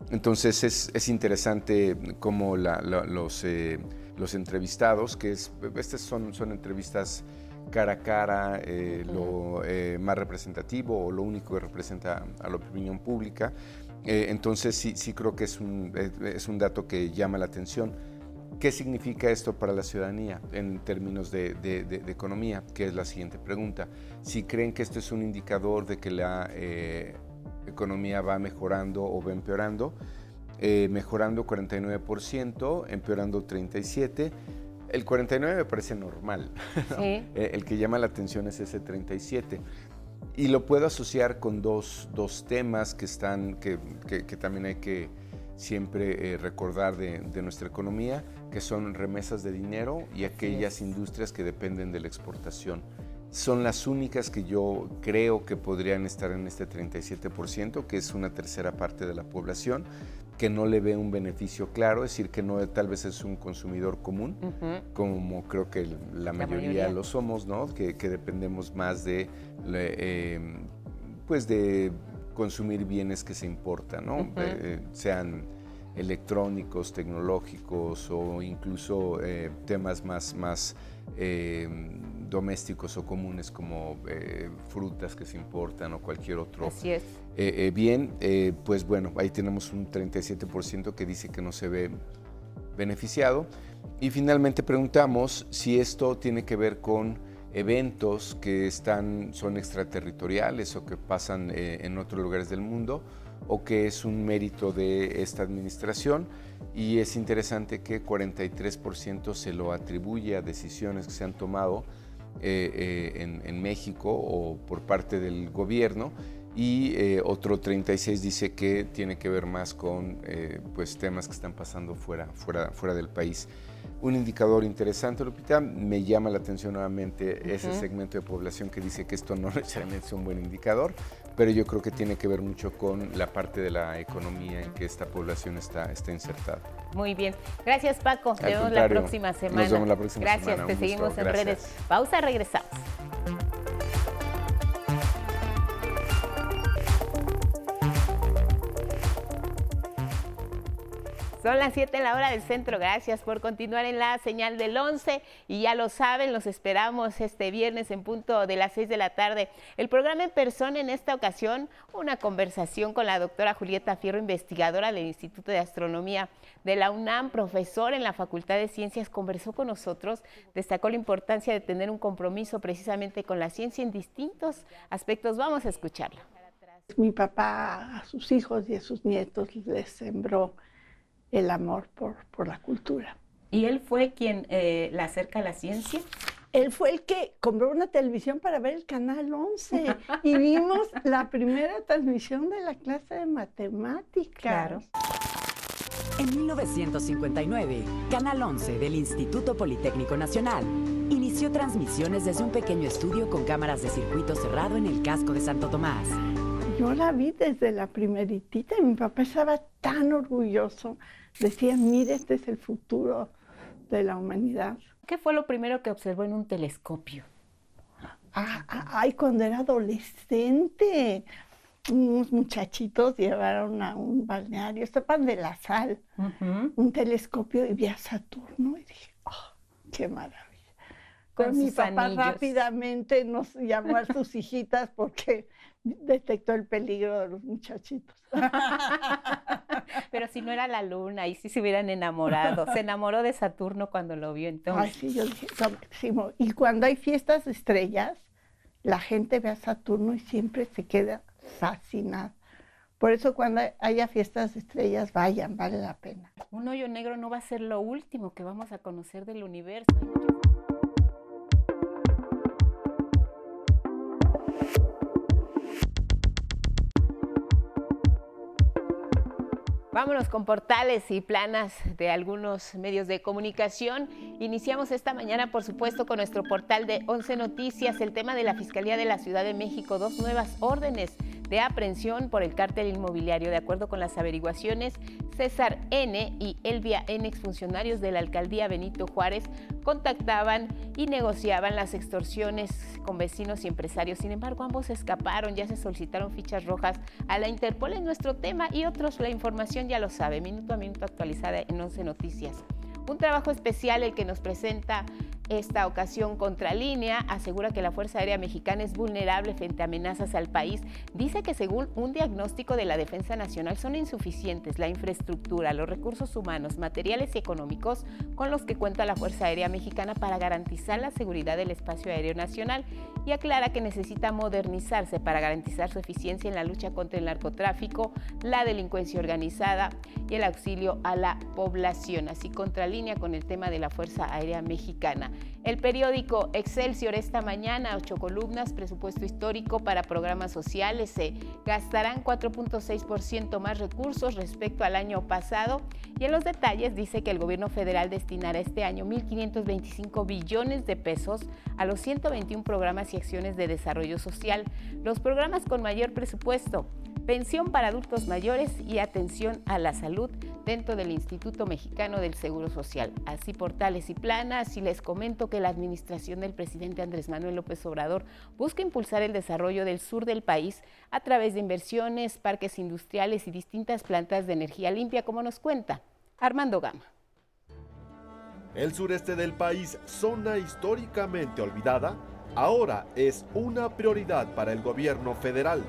Entonces es, es interesante cómo la, la, los, eh, los entrevistados, que es, estas son, son entrevistas cara a cara, eh, lo eh, más representativo o lo único que representa a la opinión pública. Eh, entonces sí, sí creo que es un, es un dato que llama la atención. ¿Qué significa esto para la ciudadanía en términos de, de, de, de, economía? Que es la siguiente pregunta. Si creen que esto es un indicador de que la eh, economía va mejorando o va empeorando, eh, mejorando 49%, empeorando 37%. El 49 me parece normal. ¿no? Sí. El que llama la atención es ese 37. Y lo puedo asociar con dos, dos temas que, están, que, que, que también hay que siempre eh, recordar de, de, nuestra economía, que son remesas de dinero y aquellas industrias que dependen de la exportación. Son las únicas que yo creo que podrían estar en este 37%, que es una tercera parte de la población, que no le ve un beneficio claro, es decir, que no tal vez es un consumidor común, uh -huh. como creo que la mayoría, lo somos, ¿no? Que, que dependemos más de, eh, pues de consumir bienes que se importan, ¿no? Uh -huh. eh, sean electrónicos, tecnológicos o incluso eh, temas más, más eh, domésticos o comunes como eh, frutas que se importan o cualquier otro Así es. bien, pues bueno, ahí tenemos un 37% que dice que no se ve beneficiado. Y finalmente preguntamos si esto tiene que ver con eventos que están, son extraterritoriales o que pasan en otros lugares del mundo o que es un mérito de esta administración y es interesante que 43% se lo atribuye a decisiones que se han tomado eh, eh, en, en, México o por parte del gobierno y eh, otro 36 dice que tiene que ver más con pues temas que están pasando fuera, fuera, fuera del país. Un indicador interesante, Lupita, me llama la atención nuevamente uh -huh. ese segmento de población que dice que esto no necesariamente es un buen indicador, pero yo creo que tiene que ver mucho con la parte de la economía en que esta población está, está insertada. Muy bien. Gracias, Paco. Te vemos la próxima semana. Nos vemos la próxima Gracias, semana. te seguimos en Gracias. redes. Pausa, regresamos. Son las 7 en la hora del centro. Gracias por continuar en la señal del 11. Y ya lo saben, los esperamos este viernes en punto de las 6 de la tarde. El programa en persona en esta ocasión, una conversación con la doctora Julieta Fierro, investigadora del Instituto de Astronomía de la UNAM, profesor en la Facultad de Ciencias, conversó con nosotros, destacó la importancia de tener un compromiso precisamente con la ciencia en distintos aspectos. Vamos a escucharlo. Mi papá a sus hijos y a sus nietos les sembró el amor por, por la cultura. ¿Y él fue quien eh, la acerca a la ciencia? Él fue el que compró una televisión para ver el Canal 11 y vimos la primera transmisión de la clase de matemáticas. Claro. En 1959, Canal 11 del Instituto Politécnico Nacional inició transmisiones desde un pequeño estudio con cámaras de circuito cerrado en el casco de Santo Tomás. Yo la vi desde la primeritita y mi papá estaba tan orgulloso decía, mire, este es el futuro de la humanidad. ¿Qué fue lo primero que observó en un telescopio? Ah, ah, ay, cuando era adolescente, unos muchachitos llevaron a un balneario, estaban de la sal, un telescopio y vi a Saturno y dije, oh, qué maravilla. Con mi papá rápidamente nos llamó a sus hijitas porque detectó el peligro de los muchachitos. Pero si no era la luna, y si se hubieran enamorado. Se enamoró de Saturno cuando lo vio entonces. Ay, sí, yo dije, y cuando hay fiestas de estrellas, la gente ve a Saturno y siempre se queda fascinada. Por eso cuando haya fiestas de estrellas, vayan, vale la pena. Un hoyo negro no va a ser lo último que vamos a conocer del universo. Vámonos con portales y planas de algunos medios de comunicación. Iniciamos esta mañana, por supuesto, con nuestro portal de 11 Noticias, el tema de la Fiscalía de la Ciudad de México, dos nuevas órdenes de aprehensión por el cártel inmobiliario. De acuerdo con las averiguaciones, César N. y Elvia N., exfuncionarios de la alcaldía Benito Juárez, contactaban y negociaban las extorsiones con vecinos y empresarios. Sin embargo, ambos escaparon, ya se solicitaron fichas rojas a la Interpol en nuestro tema y otros. La información ya lo sabe, minuto a minuto actualizada en 11 Noticias. Un trabajo especial el que nos presenta esta ocasión Contralínea asegura que la Fuerza Aérea Mexicana es vulnerable frente a amenazas al país. Dice que según un diagnóstico de la Defensa Nacional son insuficientes la infraestructura, los recursos humanos, materiales y económicos con los que cuenta la Fuerza Aérea Mexicana para garantizar la seguridad del espacio aéreo nacional y aclara que necesita modernizarse para garantizar su eficiencia en la lucha contra el narcotráfico, la delincuencia organizada y el auxilio a la población. Así Contralínea con el tema de la Fuerza Aérea Mexicana. El periódico Excelsior esta mañana, ocho columnas, presupuesto histórico para programas sociales. Se gastarán 4.6% más recursos respecto al año pasado. Y en los detalles dice que el gobierno federal destinará este año 1.525 billones de pesos a los 121 programas y acciones de desarrollo social. Los programas con mayor presupuesto pensión para adultos mayores y atención a la salud dentro del Instituto Mexicano del Seguro Social. Así portales y planas y les comento que la administración del presidente Andrés Manuel López Obrador busca impulsar el desarrollo del sur del país a través de inversiones, parques industriales y distintas plantas de energía limpia, como nos cuenta Armando Gama. El sureste del país, zona históricamente olvidada, ahora es una prioridad para el gobierno federal.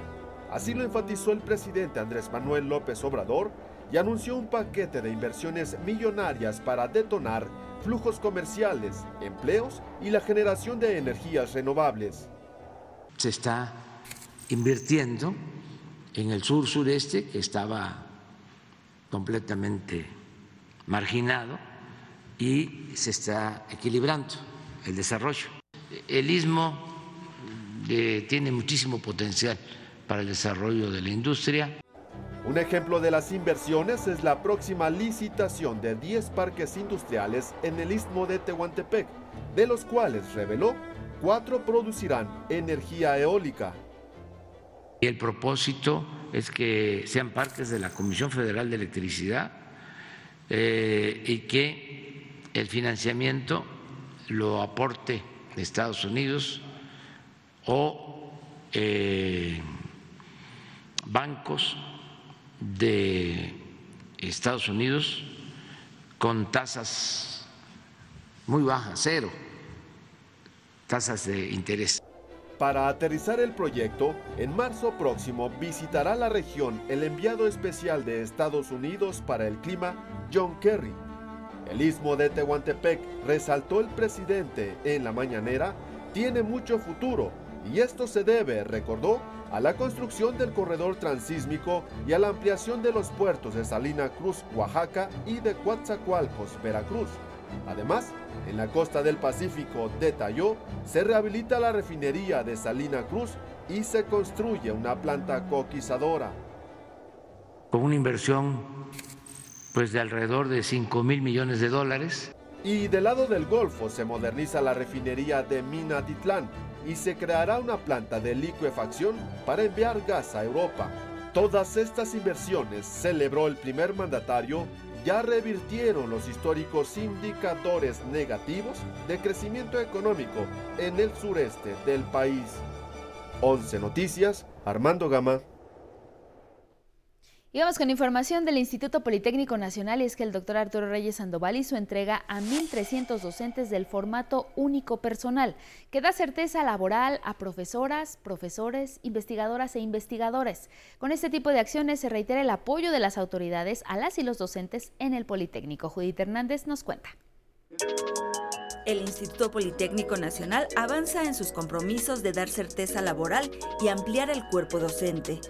Así lo enfatizó el presidente Andrés Manuel López Obrador y anunció un paquete de inversiones millonarias para detonar flujos comerciales, empleos y la generación de energías renovables. Se está invirtiendo en el sur sureste que estaba completamente marginado y se está equilibrando el desarrollo. El istmo eh, tiene muchísimo potencial para el desarrollo de la industria. Un ejemplo de las inversiones es la próxima licitación de 10 parques industriales en el istmo de Tehuantepec, de los cuales reveló cuatro producirán energía eólica. Y el propósito es que sean parques de la Comisión Federal de Electricidad eh, y que el financiamiento lo aporte Estados Unidos o eh, bancos de Estados Unidos con tasas muy bajas, cero tasas de interés. Para aterrizar el proyecto, en marzo próximo visitará la región el enviado especial de Estados Unidos para el clima, John Kerry. El istmo de Tehuantepec, resaltó el presidente en la mañanera, tiene mucho futuro y esto se debe, recordó, a la construcción del corredor transísmico y a la ampliación de los puertos de Salina Cruz, Oaxaca y de Coatzacoalcos, Veracruz. Además, en la costa del Pacífico, detalló, se rehabilita la refinería de Salina Cruz y se construye una planta coquizadora. Con una inversión pues de alrededor de 5 mil millones de dólares. Y del lado del Golfo se moderniza la refinería de Minatitlán y se creará una planta de liquefacción para enviar gas a Europa. Todas estas inversiones, celebró el primer mandatario, ya revirtieron los históricos indicadores negativos de crecimiento económico en el sureste del país. 11 Noticias, Armando Gama. Y vamos con información del Instituto Politécnico Nacional y es que el doctor Arturo Reyes Sandoval hizo entrega a 1.300 docentes del formato único personal, que da certeza laboral a profesoras, profesores, investigadoras e investigadores. Con este tipo de acciones se reitera el apoyo de las autoridades a las y los docentes en el Politécnico. Judith Hernández nos cuenta. El Instituto Politécnico Nacional avanza en sus compromisos de dar certeza laboral y ampliar el cuerpo docente.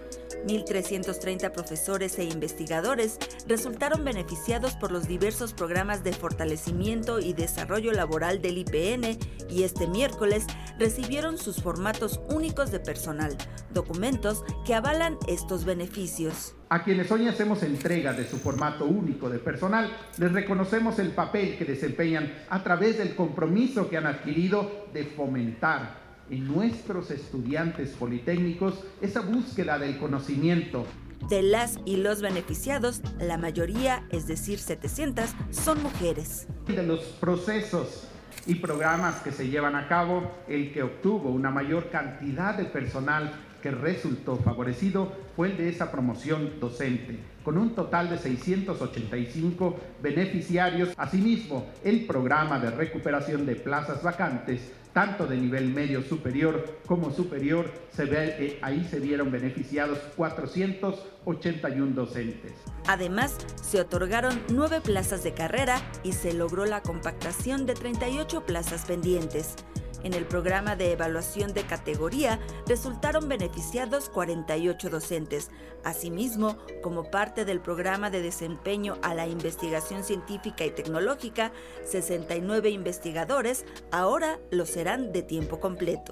1.330 profesores e investigadores resultaron beneficiados por los diversos programas de fortalecimiento y desarrollo laboral del IPN y este miércoles recibieron sus formatos únicos de personal, documentos que avalan estos beneficios. A quienes hoy hacemos entrega de su formato único de personal, les reconocemos el papel que desempeñan a través del compromiso que han adquirido de fomentar en nuestros estudiantes politécnicos esa búsqueda del conocimiento. De las y los beneficiados, la mayoría, es decir, 700, son mujeres. De los procesos y programas que se llevan a cabo, el que obtuvo una mayor cantidad de personal que resultó favorecido fue el de esa promoción docente, con un total de 685 beneficiarios. Asimismo, el programa de recuperación de plazas vacantes tanto de nivel medio superior como superior, se ve, eh, ahí se vieron beneficiados 481 docentes. Además, se otorgaron nueve plazas de carrera y se logró la compactación de 38 plazas pendientes. En el programa de evaluación de categoría resultaron beneficiados 48 docentes. Asimismo, como parte del programa de desempeño a la investigación científica y tecnológica, 69 investigadores ahora lo serán de tiempo completo.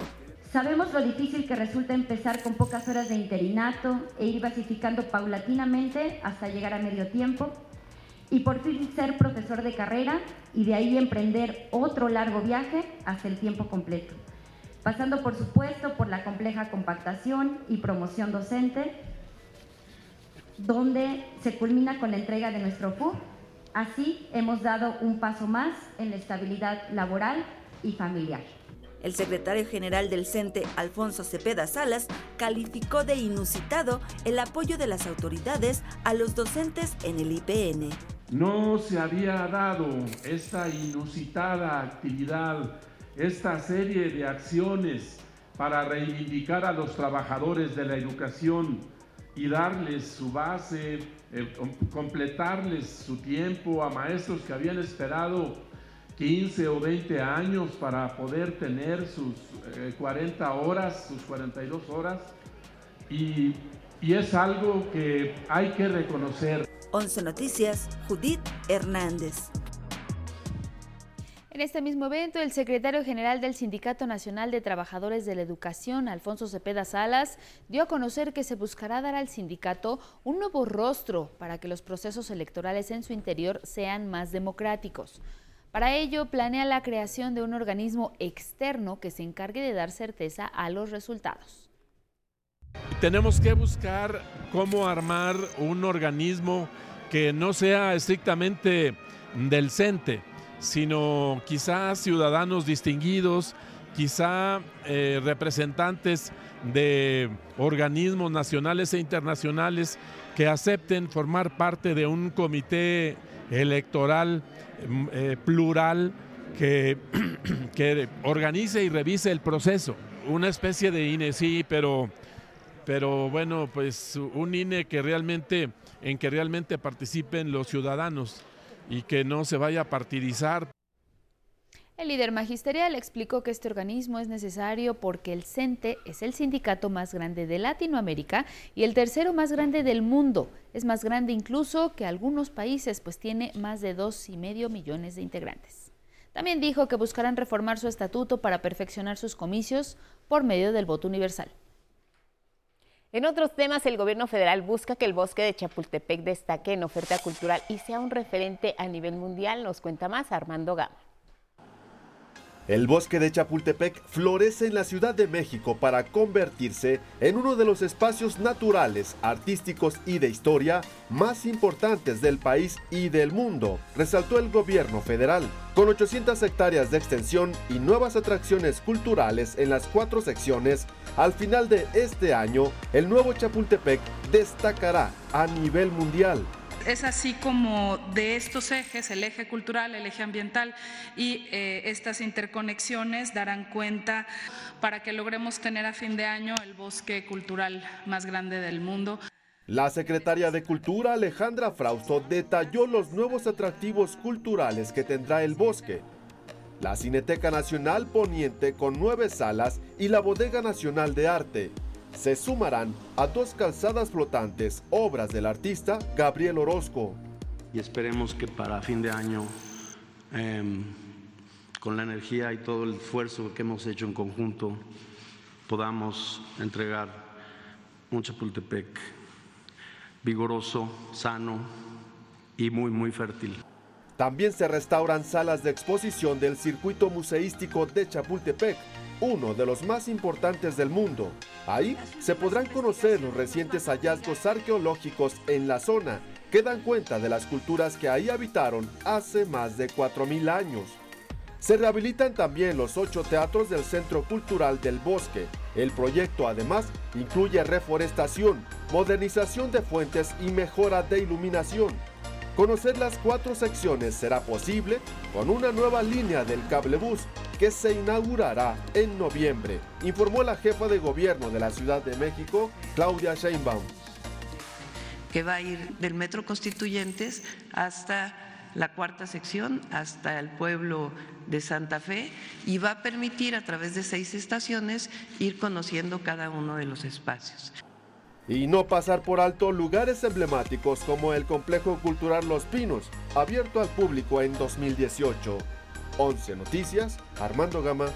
Sabemos lo difícil que resulta empezar con pocas horas de interinato e ir basificando paulatinamente hasta llegar a medio tiempo y por fin ser profesor de carrera y de ahí emprender otro largo viaje hasta el tiempo completo, pasando por supuesto por la compleja compactación y promoción docente, donde se culmina con la entrega de nuestro FUB. Así hemos dado un paso más en la estabilidad laboral y familiar. El secretario general del CENTE, Alfonso Cepeda Salas, calificó de inusitado el apoyo de las autoridades a los docentes en el IPN. No se había dado esta inusitada actividad, esta serie de acciones para reivindicar a los trabajadores de la educación y darles su base, eh, completarles su tiempo a maestros que habían esperado 15 o 20 años para poder tener sus 40 eh, horas, sus 42 horas. Y, y es algo que hay que reconocer. 11 Noticias, Judith Hernández. En este mismo evento, el secretario general del Sindicato Nacional de Trabajadores de la Educación, Alfonso Cepeda Salas, dio a conocer que se buscará dar al sindicato un nuevo rostro para que los procesos electorales en su interior sean más democráticos. Para ello, planea la creación de un organismo externo que se encargue de dar certeza a los resultados. Tenemos que buscar cómo armar un organismo que no sea estrictamente del CENTE, sino quizá ciudadanos distinguidos, quizá eh, representantes de organismos nacionales e internacionales que acepten formar parte de un comité electoral mm, eh, plural que, que organice y revise el proceso. Una especie de INE, sí, pero, pero bueno, pues un INE que realmente, en que realmente participen los ciudadanos y que no se vaya a partidizar. El líder magisterial explicó que este organismo es necesario porque el CENTE es el sindicato más grande de Latinoamérica y el tercero más grande del mundo. Es más grande incluso que algunos países, pues tiene más de dos y medio millones de integrantes. También dijo que buscarán reformar su estatuto para perfeccionar sus comicios por medio del voto universal. En otros temas, el gobierno federal busca que el bosque de Chapultepec destaque en oferta cultural y sea un referente a nivel mundial. Nos cuenta más Armando Gama. El bosque de Chapultepec florece en la Ciudad de México para convertirse en uno de los espacios naturales, artísticos y de historia más importantes del país y del mundo, resaltó el gobierno federal. Con 800 hectáreas de extensión y nuevas atracciones culturales en las cuatro secciones, al final de este año, el nuevo Chapultepec destacará a nivel mundial. Es así como de estos ejes, el eje cultural, el eje ambiental y eh, estas interconexiones darán cuenta para que logremos tener a fin de año el bosque cultural más grande del mundo. La secretaria de Cultura, Alejandra Frausto, detalló los nuevos atractivos culturales que tendrá el bosque. La Cineteca Nacional Poniente con nueve salas y la Bodega Nacional de Arte se sumarán a dos calzadas flotantes, obras del artista Gabriel Orozco. Y esperemos que para fin de año, em, con la energía y todo el esfuerzo que hemos hecho en conjunto, podamos entregar un Chapultepec vigoroso, sano y muy, muy fértil. También se restauran salas de exposición del circuito museístico de Chapultepec, uno de los más importantes del mundo. Ahí se podrán conocer los recientes hallazgos arqueológicos en la zona que dan cuenta de las culturas que ahí habitaron hace más de 4.000 años. Se rehabilitan también los ocho teatros del Centro Cultural del Bosque. El proyecto además incluye reforestación, modernización de fuentes y mejora de iluminación. Conocer las cuatro secciones será posible con una nueva línea del cablebús que se inaugurará en noviembre, informó la jefa de gobierno de la Ciudad de México, Claudia Sheinbaum. Que va a ir del Metro Constituyentes hasta la cuarta sección, hasta el pueblo de Santa Fe, y va a permitir a través de seis estaciones ir conociendo cada uno de los espacios y no pasar por alto lugares emblemáticos como el Complejo Cultural Los Pinos, abierto al público en 2018. 11 Noticias, Armando Gama,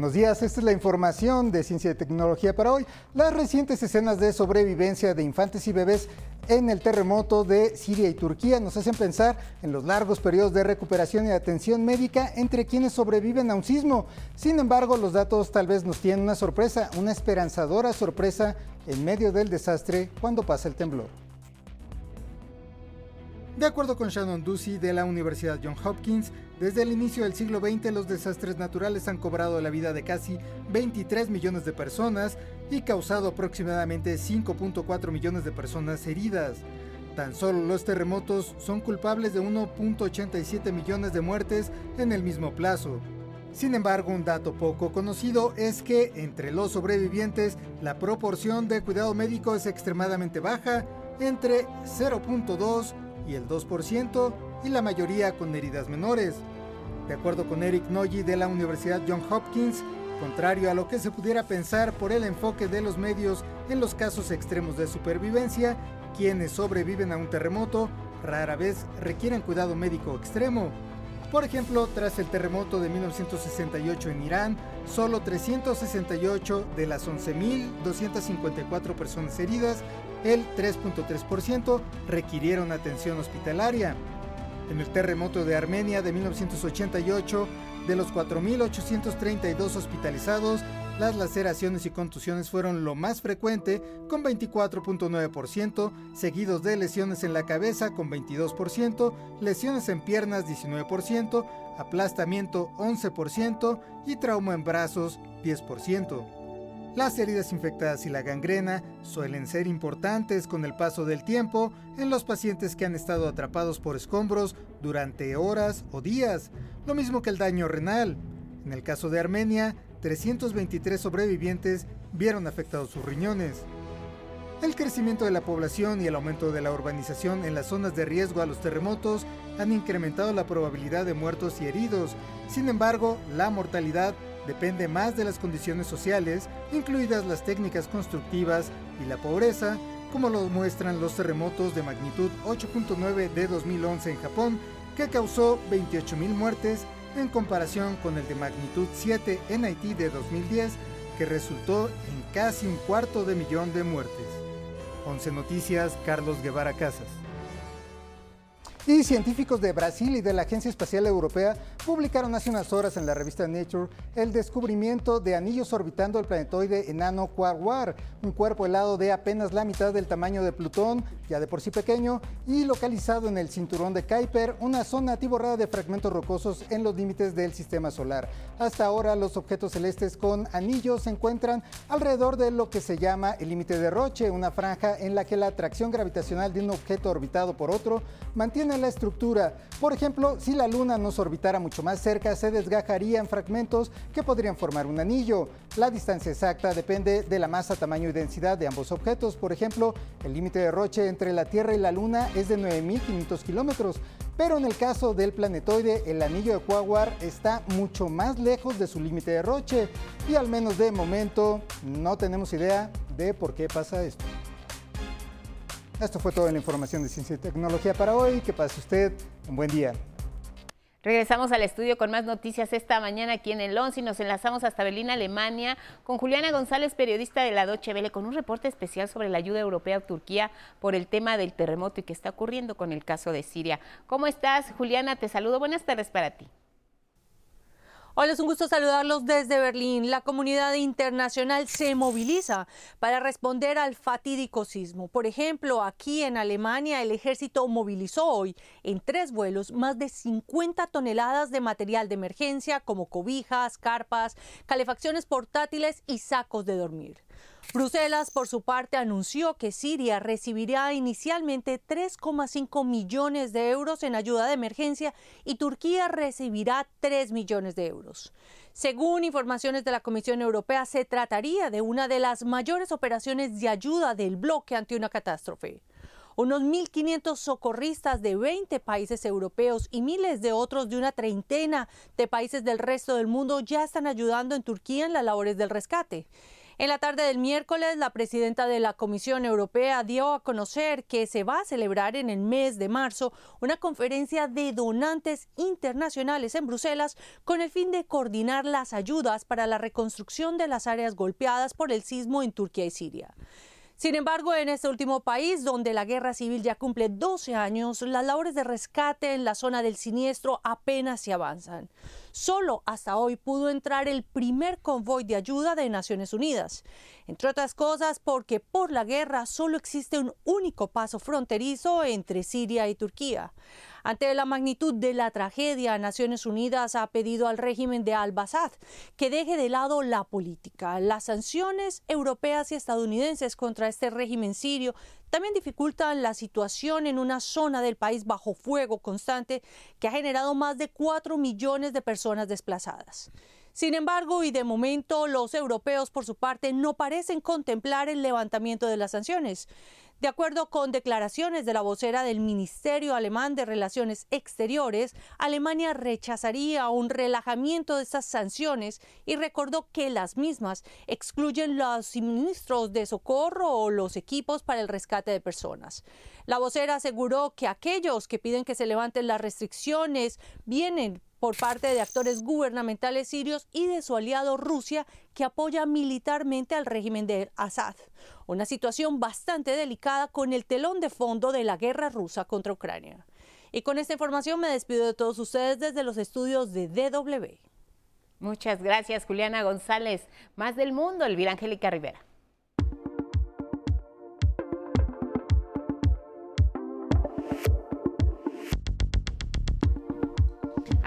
Buenos días, esta es la información de Ciencia y Tecnología para hoy. Las recientes escenas de sobrevivencia de infantes y bebés en el terremoto de Siria y Turquía nos hacen pensar en los largos periodos de recuperación y atención médica entre quienes sobreviven a un sismo. Sin embargo, los datos tal vez nos tienen una sorpresa, una esperanzadora sorpresa en medio del desastre cuando pasa el temblor. De acuerdo con Shannon Ducey de la Universidad Johns Hopkins, desde el inicio del siglo XX los desastres naturales han cobrado la vida de casi 23 millones de personas y causado aproximadamente 5.4 millones de personas heridas. Tan solo los terremotos son culpables de 1.87 millones de muertes en el mismo plazo. Sin embargo, un dato poco conocido es que entre los sobrevivientes la proporción de cuidado médico es extremadamente baja, entre 0.2 y el 2%, y la mayoría con heridas menores. De acuerdo con Eric Noyi de la Universidad Johns Hopkins, contrario a lo que se pudiera pensar por el enfoque de los medios en los casos extremos de supervivencia, quienes sobreviven a un terremoto rara vez requieren cuidado médico extremo. Por ejemplo, tras el terremoto de 1968 en Irán, solo 368 de las 11.254 personas heridas, el 3.3%, requirieron atención hospitalaria. En el terremoto de Armenia de 1988, de los 4.832 hospitalizados, las laceraciones y contusiones fueron lo más frecuente con 24.9%, seguidos de lesiones en la cabeza con 22%, lesiones en piernas 19%, aplastamiento 11% y trauma en brazos 10%. Las heridas infectadas y la gangrena suelen ser importantes con el paso del tiempo en los pacientes que han estado atrapados por escombros durante horas o días, lo mismo que el daño renal. En el caso de Armenia, 323 sobrevivientes vieron afectados sus riñones. El crecimiento de la población y el aumento de la urbanización en las zonas de riesgo a los terremotos han incrementado la probabilidad de muertos y heridos. Sin embargo, la mortalidad depende más de las condiciones sociales, incluidas las técnicas constructivas y la pobreza, como lo muestran los terremotos de magnitud 8.9 de 2011 en Japón, que causó 28.000 muertes en comparación con el de magnitud 7 en Haití de 2010, que resultó en casi un cuarto de millón de muertes. 11 Noticias, Carlos Guevara Casas. Y científicos de Brasil y de la Agencia Espacial Europea publicaron hace unas horas en la revista Nature el descubrimiento de anillos orbitando el planetoide enano Quaguar, un cuerpo helado de apenas la mitad del tamaño de Plutón, ya de por sí pequeño, y localizado en el cinturón de Kuiper, una zona atiborrada de fragmentos rocosos en los límites del sistema solar. Hasta ahora los objetos celestes con anillos se encuentran alrededor de lo que se llama el límite de Roche, una franja en la que la atracción gravitacional de un objeto orbitado por otro mantiene la estructura. Por ejemplo, si la Luna nos orbitara mucho más cerca, se desgajarían fragmentos que podrían formar un anillo. La distancia exacta depende de la masa, tamaño y densidad de ambos objetos. Por ejemplo, el límite de Roche entre la Tierra y la Luna es de 9.500 kilómetros, pero en el caso del planetoide, el anillo de Quaguar está mucho más lejos de su límite de Roche y al menos de momento no tenemos idea de por qué pasa esto. Esto fue toda la información de ciencia y tecnología para hoy. Que pase usted un buen día. Regresamos al estudio con más noticias esta mañana aquí en el 11 y nos enlazamos hasta Berlín, Alemania, con Juliana González, periodista de la Deutsche Welle, con un reporte especial sobre la ayuda europea a Turquía por el tema del terremoto y qué está ocurriendo con el caso de Siria. ¿Cómo estás, Juliana? Te saludo. Buenas tardes para ti. Hola, es un gusto saludarlos desde Berlín. La comunidad internacional se moviliza para responder al fatídico sismo. Por ejemplo, aquí en Alemania el ejército movilizó hoy en tres vuelos más de 50 toneladas de material de emergencia como cobijas, carpas, calefacciones portátiles y sacos de dormir. Bruselas, por su parte, anunció que Siria recibirá inicialmente 3,5 millones de euros en ayuda de emergencia y Turquía recibirá 3 millones de euros. Según informaciones de la Comisión Europea, se trataría de una de las mayores operaciones de ayuda del bloque ante una catástrofe. Unos 1.500 socorristas de 20 países europeos y miles de otros de una treintena de países del resto del mundo ya están ayudando en Turquía en las labores del rescate. En la tarde del miércoles, la presidenta de la Comisión Europea dio a conocer que se va a celebrar en el mes de marzo una conferencia de donantes internacionales en Bruselas con el fin de coordinar las ayudas para la reconstrucción de las áreas golpeadas por el sismo en Turquía y Siria. Sin embargo, en este último país, donde la guerra civil ya cumple 12 años, las labores de rescate en la zona del siniestro apenas se avanzan. Solo hasta hoy pudo entrar el primer convoy de ayuda de Naciones Unidas. Entre otras cosas porque por la guerra solo existe un único paso fronterizo entre Siria y Turquía. Ante la magnitud de la tragedia, Naciones Unidas ha pedido al régimen de al-Assad que deje de lado la política. Las sanciones europeas y estadounidenses contra este régimen sirio también dificultan la situación en una zona del país bajo fuego constante que ha generado más de 4 millones de personas desplazadas. Sin embargo, y de momento, los europeos, por su parte, no parecen contemplar el levantamiento de las sanciones. De acuerdo con declaraciones de la vocera del Ministerio Alemán de Relaciones Exteriores, Alemania rechazaría un relajamiento de estas sanciones y recordó que las mismas excluyen los suministros de socorro o los equipos para el rescate de personas. La vocera aseguró que aquellos que piden que se levanten las restricciones vienen por parte de actores gubernamentales sirios y de su aliado Rusia, que apoya militarmente al régimen de Assad. Una situación bastante delicada con el telón de fondo de la guerra rusa contra Ucrania. Y con esta información me despido de todos ustedes desde los estudios de DW. Muchas gracias, Juliana González. Más del mundo, Elvira Angélica Rivera.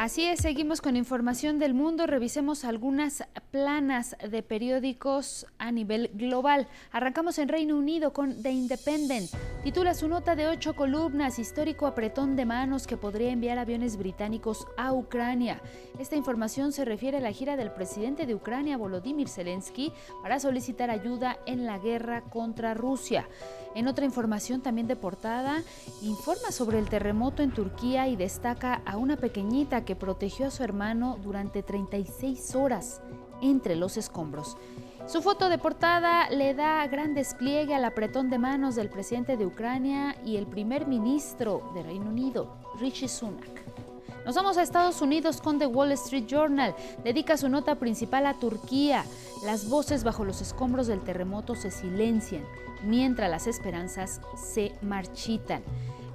Así es, seguimos con información del mundo. Revisemos algunas planas de periódicos a nivel global. Arrancamos en Reino Unido con The Independent. Titula su nota de ocho columnas, histórico apretón de manos que podría enviar aviones británicos a Ucrania. Esta información se refiere a la gira del presidente de Ucrania, Volodymyr Zelensky, para solicitar ayuda en la guerra contra Rusia. En otra información también de portada, informa sobre el terremoto en Turquía y destaca a una pequeñita que protegió a su hermano durante 36 horas entre los escombros. Su foto de portada le da gran despliegue al apretón de manos del presidente de Ucrania y el primer ministro de Reino Unido, Rishi Sunak. Nos vamos a Estados Unidos con The Wall Street Journal. Dedica su nota principal a Turquía. Las voces bajo los escombros del terremoto se silencian mientras las esperanzas se marchitan.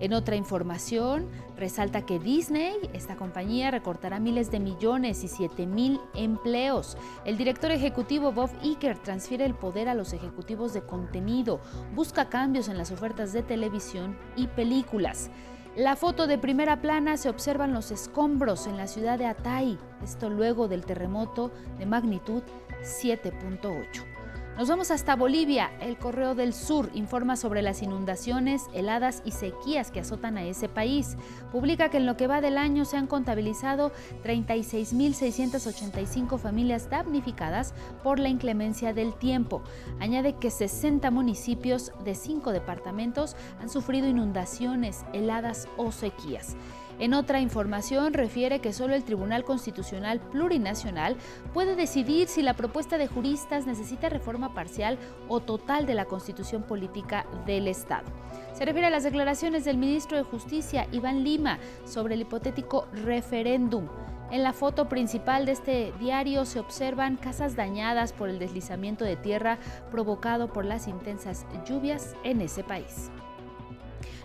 En otra información, resalta que Disney, esta compañía, recortará miles de millones y 7 mil empleos. El director ejecutivo Bob Iger transfiere el poder a los ejecutivos de contenido, busca cambios en las ofertas de televisión y películas. La foto de primera plana se observan los escombros en la ciudad de Atay, esto luego del terremoto de magnitud 7.8. Nos vamos hasta Bolivia. El Correo del Sur informa sobre las inundaciones, heladas y sequías que azotan a ese país. Publica que en lo que va del año se han contabilizado 36.685 familias damnificadas por la inclemencia del tiempo. Añade que 60 municipios de cinco departamentos han sufrido inundaciones, heladas o sequías. En otra información refiere que solo el Tribunal Constitucional Plurinacional puede decidir si la propuesta de juristas necesita reforma parcial o total de la Constitución Política del Estado. Se refiere a las declaraciones del ministro de Justicia, Iván Lima, sobre el hipotético referéndum. En la foto principal de este diario se observan casas dañadas por el deslizamiento de tierra provocado por las intensas lluvias en ese país.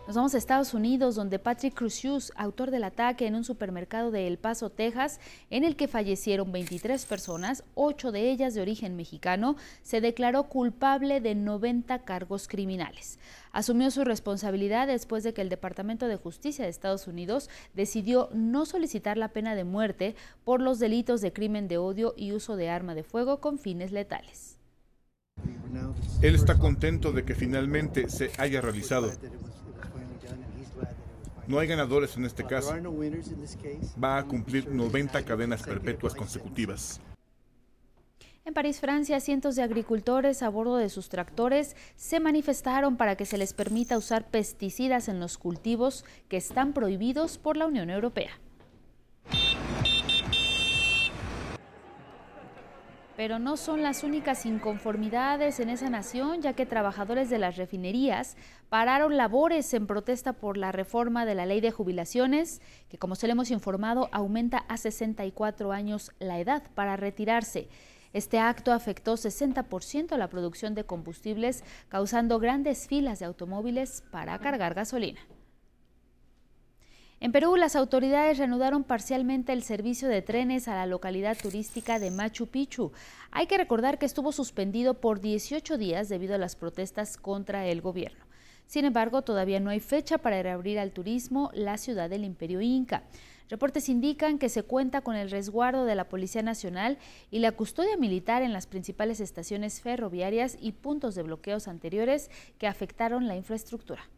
Nos vamos a Estados Unidos, donde Patrick Crucius, autor del ataque en un supermercado de El Paso, Texas, en el que fallecieron 23 personas, 8 de ellas de origen mexicano, se declaró culpable de 90 cargos criminales. Asumió su responsabilidad después de que el Departamento de Justicia de Estados Unidos decidió no solicitar la pena de muerte por los delitos de crimen de odio y uso de arma de fuego con fines letales. Él está contento de que finalmente se haya realizado. No hay ganadores en este caso. Va a cumplir 90 cadenas perpetuas consecutivas. En París, Francia, cientos de agricultores a bordo de sus tractores se manifestaron para que se les permita usar pesticidas en los cultivos que están prohibidos por la Unión Europea. Pero no son las únicas inconformidades en esa nación, ya que trabajadores de las refinerías pararon labores en protesta por la reforma de la ley de jubilaciones, que como se le hemos informado, aumenta a 64 años la edad para retirarse. Este acto afectó 60% a la producción de combustibles, causando grandes filas de automóviles para cargar gasolina. En Perú, las autoridades reanudaron parcialmente el servicio de trenes a la localidad turística de Machu Picchu. Hay que recordar que estuvo suspendido por 18 días debido a las protestas contra el gobierno. Sin embargo, todavía no hay fecha para reabrir al turismo la ciudad del Imperio Inca. Reportes indican que se cuenta con el resguardo de la Policía Nacional y la custodia militar en las principales estaciones ferroviarias y puntos de bloqueos anteriores que afectaron la infraestructura.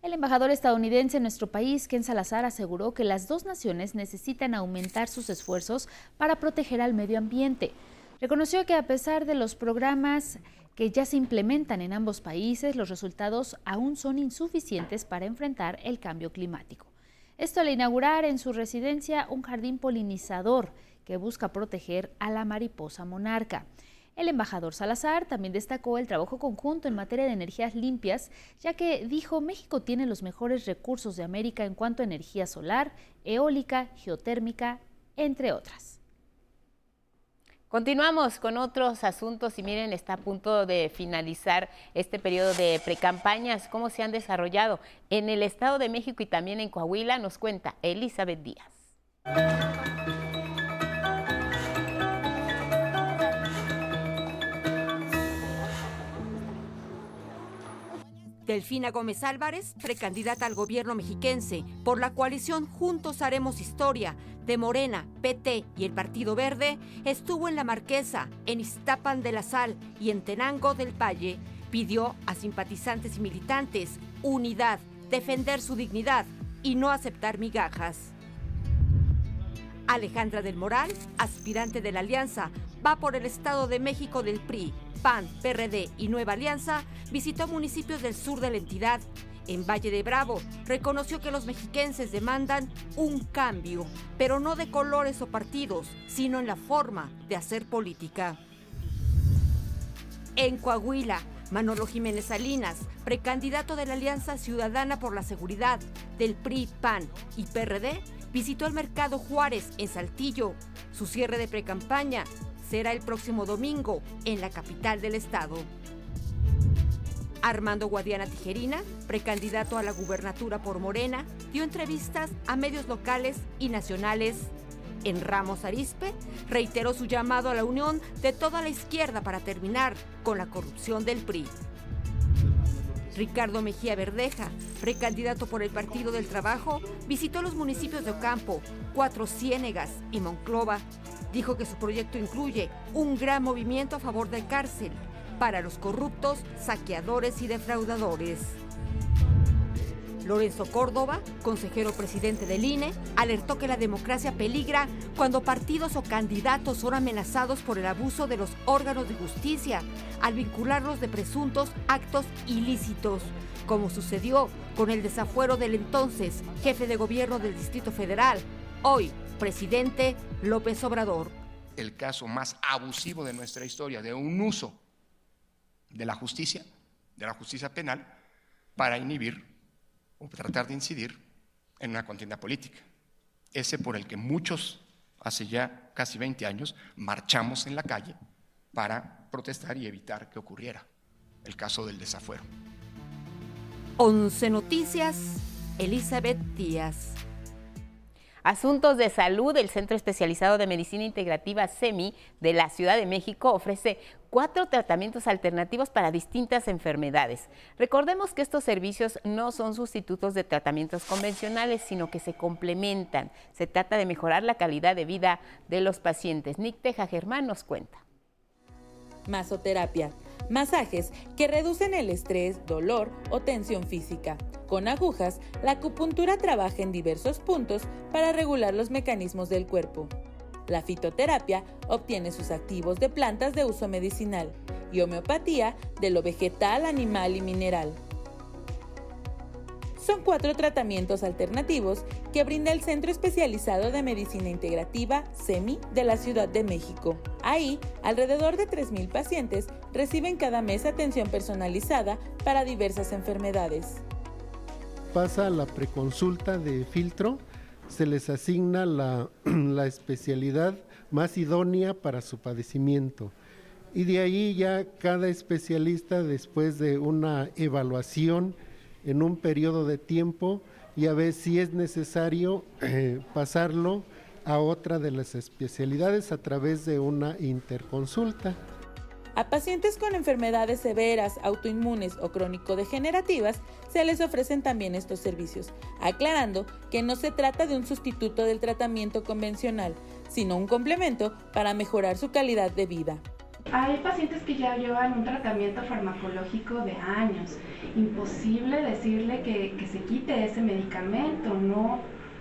El embajador estadounidense en nuestro país, Ken Salazar, aseguró que las dos naciones necesitan aumentar sus esfuerzos para proteger al medio ambiente. Reconoció que a pesar de los programas que ya se implementan en ambos países, los resultados aún son insuficientes para enfrentar el cambio climático. Esto al inaugurar en su residencia un jardín polinizador que busca proteger a la mariposa monarca. El embajador Salazar también destacó el trabajo conjunto en materia de energías limpias, ya que dijo México tiene los mejores recursos de América en cuanto a energía solar, eólica, geotérmica, entre otras. Continuamos con otros asuntos y miren, está a punto de finalizar este periodo de precampañas, cómo se han desarrollado en el Estado de México y también en Coahuila, nos cuenta Elizabeth Díaz. Delfina Gómez Álvarez, precandidata al gobierno mexiquense por la coalición Juntos Haremos Historia de Morena, PT y el Partido Verde, estuvo en La Marquesa, en Iztapan de la Sal y en Tenango del Valle. Pidió a simpatizantes y militantes unidad, defender su dignidad y no aceptar migajas. Alejandra del Moral, aspirante de la Alianza, va por el Estado de México del PRI, PAN, PRD y Nueva Alianza, visitó municipios del sur de la entidad. En Valle de Bravo reconoció que los mexiquenses demandan un cambio, pero no de colores o partidos, sino en la forma de hacer política. En Coahuila, Manolo Jiménez Salinas, precandidato de la Alianza Ciudadana por la Seguridad del PRI, PAN y PRD, visitó el mercado Juárez en Saltillo. Su cierre de precampaña será el próximo domingo en la capital del estado. Armando Guadiana Tijerina, precandidato a la gubernatura por Morena, dio entrevistas a medios locales y nacionales. En Ramos Arispe, reiteró su llamado a la unión de toda la izquierda para terminar con la corrupción del PRI. Ricardo Mejía Verdeja, precandidato por el Partido del Trabajo, visitó los municipios de Ocampo, Cuatro Ciénegas y Monclova. Dijo que su proyecto incluye un gran movimiento a favor de cárcel para los corruptos, saqueadores y defraudadores. Lorenzo Córdoba, consejero presidente del INE, alertó que la democracia peligra cuando partidos o candidatos son amenazados por el abuso de los órganos de justicia al vincularlos de presuntos actos ilícitos, como sucedió con el desafuero del entonces jefe de gobierno del Distrito Federal, hoy presidente López Obrador. El caso más abusivo de nuestra historia, de un uso de la justicia, de la justicia penal, para inhibir o tratar de incidir en una contienda política. Ese por el que muchos, hace ya casi 20 años, marchamos en la calle para protestar y evitar que ocurriera el caso del desafuero. 11 Noticias, Elizabeth Díaz. Asuntos de Salud, el Centro Especializado de Medicina Integrativa SEMI de la Ciudad de México ofrece cuatro tratamientos alternativos para distintas enfermedades. Recordemos que estos servicios no son sustitutos de tratamientos convencionales, sino que se complementan. Se trata de mejorar la calidad de vida de los pacientes. Nick Teja Germán nos cuenta. Masoterapia masajes que reducen el estrés, dolor o tensión física. Con agujas, la acupuntura trabaja en diversos puntos para regular los mecanismos del cuerpo. La fitoterapia obtiene sus activos de plantas de uso medicinal y homeopatía de lo vegetal, animal y mineral. Son cuatro tratamientos alternativos que brinda el Centro Especializado de Medicina Integrativa, CEMI, de la Ciudad de México. Ahí, alrededor de 3.000 pacientes reciben cada mes atención personalizada para diversas enfermedades. Pasa la preconsulta de filtro, se les asigna la, la especialidad más idónea para su padecimiento. Y de ahí ya cada especialista, después de una evaluación, en un periodo de tiempo y a ver si es necesario eh, pasarlo a otra de las especialidades a través de una interconsulta. A pacientes con enfermedades severas, autoinmunes o crónico-degenerativas se les ofrecen también estos servicios, aclarando que no se trata de un sustituto del tratamiento convencional, sino un complemento para mejorar su calidad de vida. Hay pacientes que ya llevan un tratamiento farmacológico de años. Imposible decirle que, se quite ese medicamento. No,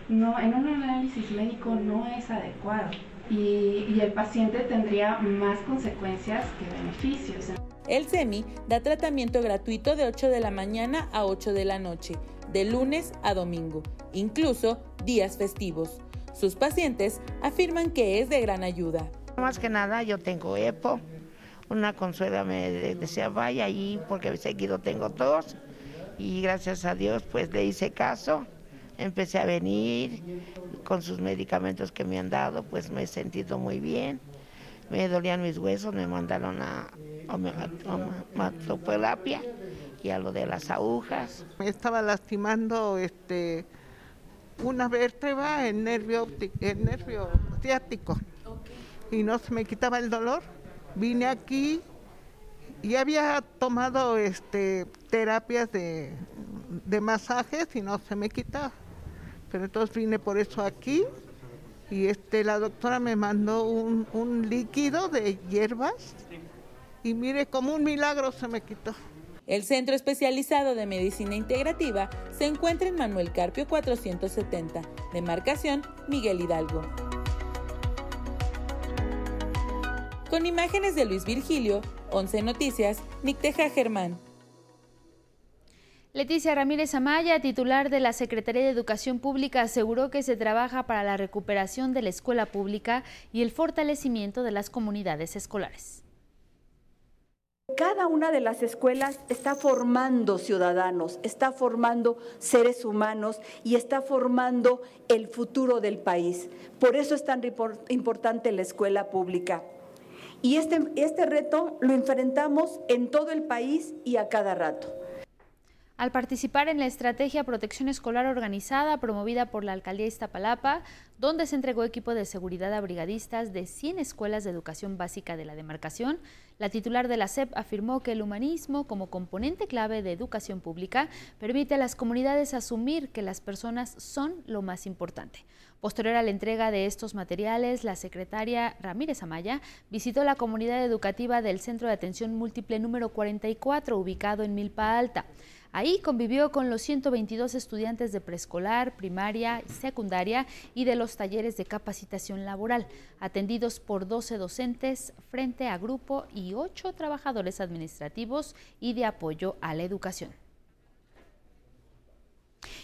no, en un análisis médico no es adecuado. Y, y el paciente tendría más consecuencias que beneficios. El SEMI da tratamiento gratuito de 8 de la mañana a 8 de la noche, de lunes a domingo, incluso días festivos. Sus pacientes afirman que es de gran ayuda. Más que nada yo tengo EPO, una consuela me decía, vaya allí porque seguido tengo tos y gracias a Dios pues le hice caso, empecé a venir con sus medicamentos que me han dado, pues me he sentido muy bien, me dolían mis huesos, me mandaron a homeopatía y a lo de las agujas. Me estaba lastimando este una vértebra, el nervio, el nervio ciático y no se me quitaba el dolor Vine aquí y había tomado este terapias de, de masajes y no se me quitaba. Pero entonces vine por eso aquí y este la doctora me mandó un, un líquido de hierbas y mire como un milagro se me quitó. El Centro Especializado de Medicina Integrativa se encuentra en Manuel Carpio 470, demarcación Miguel Hidalgo. Con imágenes de Luis Virgilio, 11 Noticias, Nicteja Germán. Leticia Ramírez Amaya, titular de la Secretaría de Educación Pública, aseguró que se trabaja para la recuperación de la escuela pública y el fortalecimiento de las comunidades escolares. Cada una de las escuelas está formando ciudadanos, está formando seres humanos y está formando el futuro del país. Por eso es tan importante la escuela pública. Y este, este reto lo enfrentamos en todo el país y a cada rato. Al participar en la estrategia Protección Escolar Organizada promovida por la Alcaldía Iztapalapa, donde se entregó equipo de seguridad a brigadistas de 100 escuelas de educación básica de la demarcación, la titular de la SEP afirmó que el humanismo como componente clave de educación pública permite a las comunidades asumir que las personas son lo más importante. Posterior a la entrega de estos materiales, la secretaria Ramírez Amaya visitó la comunidad educativa del Centro de Atención Múltiple número 44, ubicado en Milpa Alta. Ahí convivió con los 122 estudiantes de preescolar, primaria y secundaria y de los talleres de capacitación laboral, atendidos por 12 docentes frente a grupo y 8 trabajadores administrativos y de apoyo a la educación.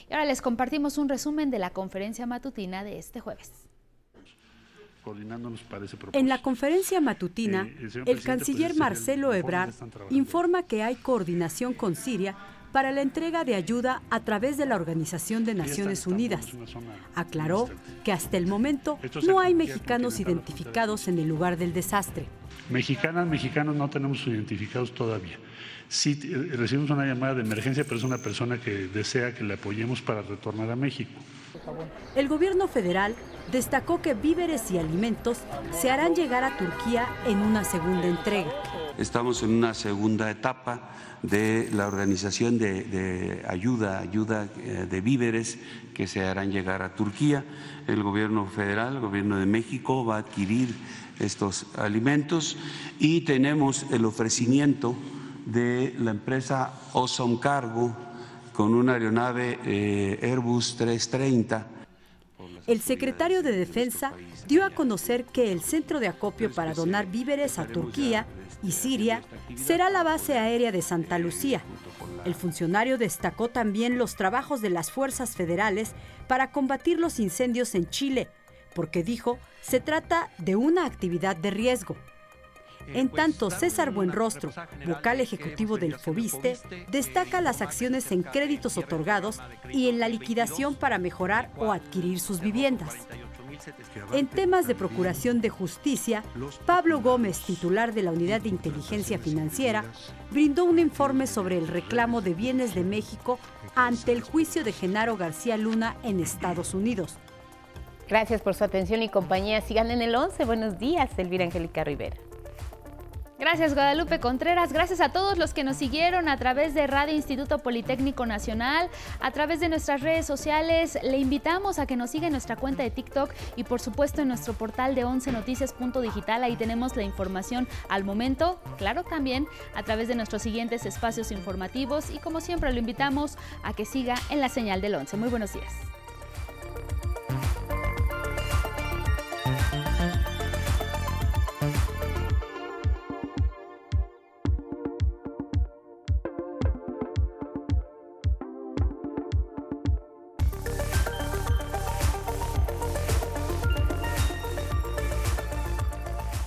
Y ahora les compartimos un resumen de la conferencia matutina de este jueves. En la conferencia matutina, eh, el, el canciller Marcelo Ebrard informa que hay coordinación con Siria para la entrega de ayuda a través de la Organización de Naciones Unidas. Aclaró que hasta el momento no hay mexicanos identificados en el lugar del desastre. Mexicanas, mexicanos no tenemos identificados todavía. Sí eh, recibimos una llamada de emergencia, pero es una persona que desea que le apoyemos para retornar a México. El gobierno federal destacó que víveres y alimentos se harán llegar a Turquía en una segunda entrega. Estamos en una segunda etapa de la organización de, ayuda, ayuda eh, de víveres que se harán llegar a Turquía. El gobierno federal, el gobierno de México va a adquirir estos alimentos y tenemos el ofrecimiento de la empresa Ozone Cargo con una aeronave eh, Airbus 330 el secretario de Defensa dio a conocer que el centro de acopio para donar víveres a Turquía y Siria será la base aérea de Santa Lucía. El funcionario destacó también los trabajos de las fuerzas federales para combatir los incendios en Chile, porque dijo se trata de una actividad de riesgo. En tanto, César Buenrostro, vocal ejecutivo del FOBISTE, destaca las acciones en créditos otorgados y en la liquidación para mejorar o adquirir sus viviendas. En temas de procuración de justicia, Pablo Gómez, titular de la Unidad de Inteligencia Financiera, brindó un informe sobre el reclamo de bienes de México ante el juicio de Genaro García Luna en Estados Unidos. Gracias por su atención y compañía. Sigan en el 11. Buenos días, Elvira Angélica Rivera. Gracias Guadalupe Contreras, gracias a todos los que nos siguieron a través de Radio Instituto Politécnico Nacional, a través de nuestras redes sociales. Le invitamos a que nos siga en nuestra cuenta de TikTok y por supuesto en nuestro portal de 11 noticias.digital. Ahí tenemos la información al momento, claro también a través de nuestros siguientes espacios informativos y como siempre lo invitamos a que siga en la señal del 11. Muy buenos días.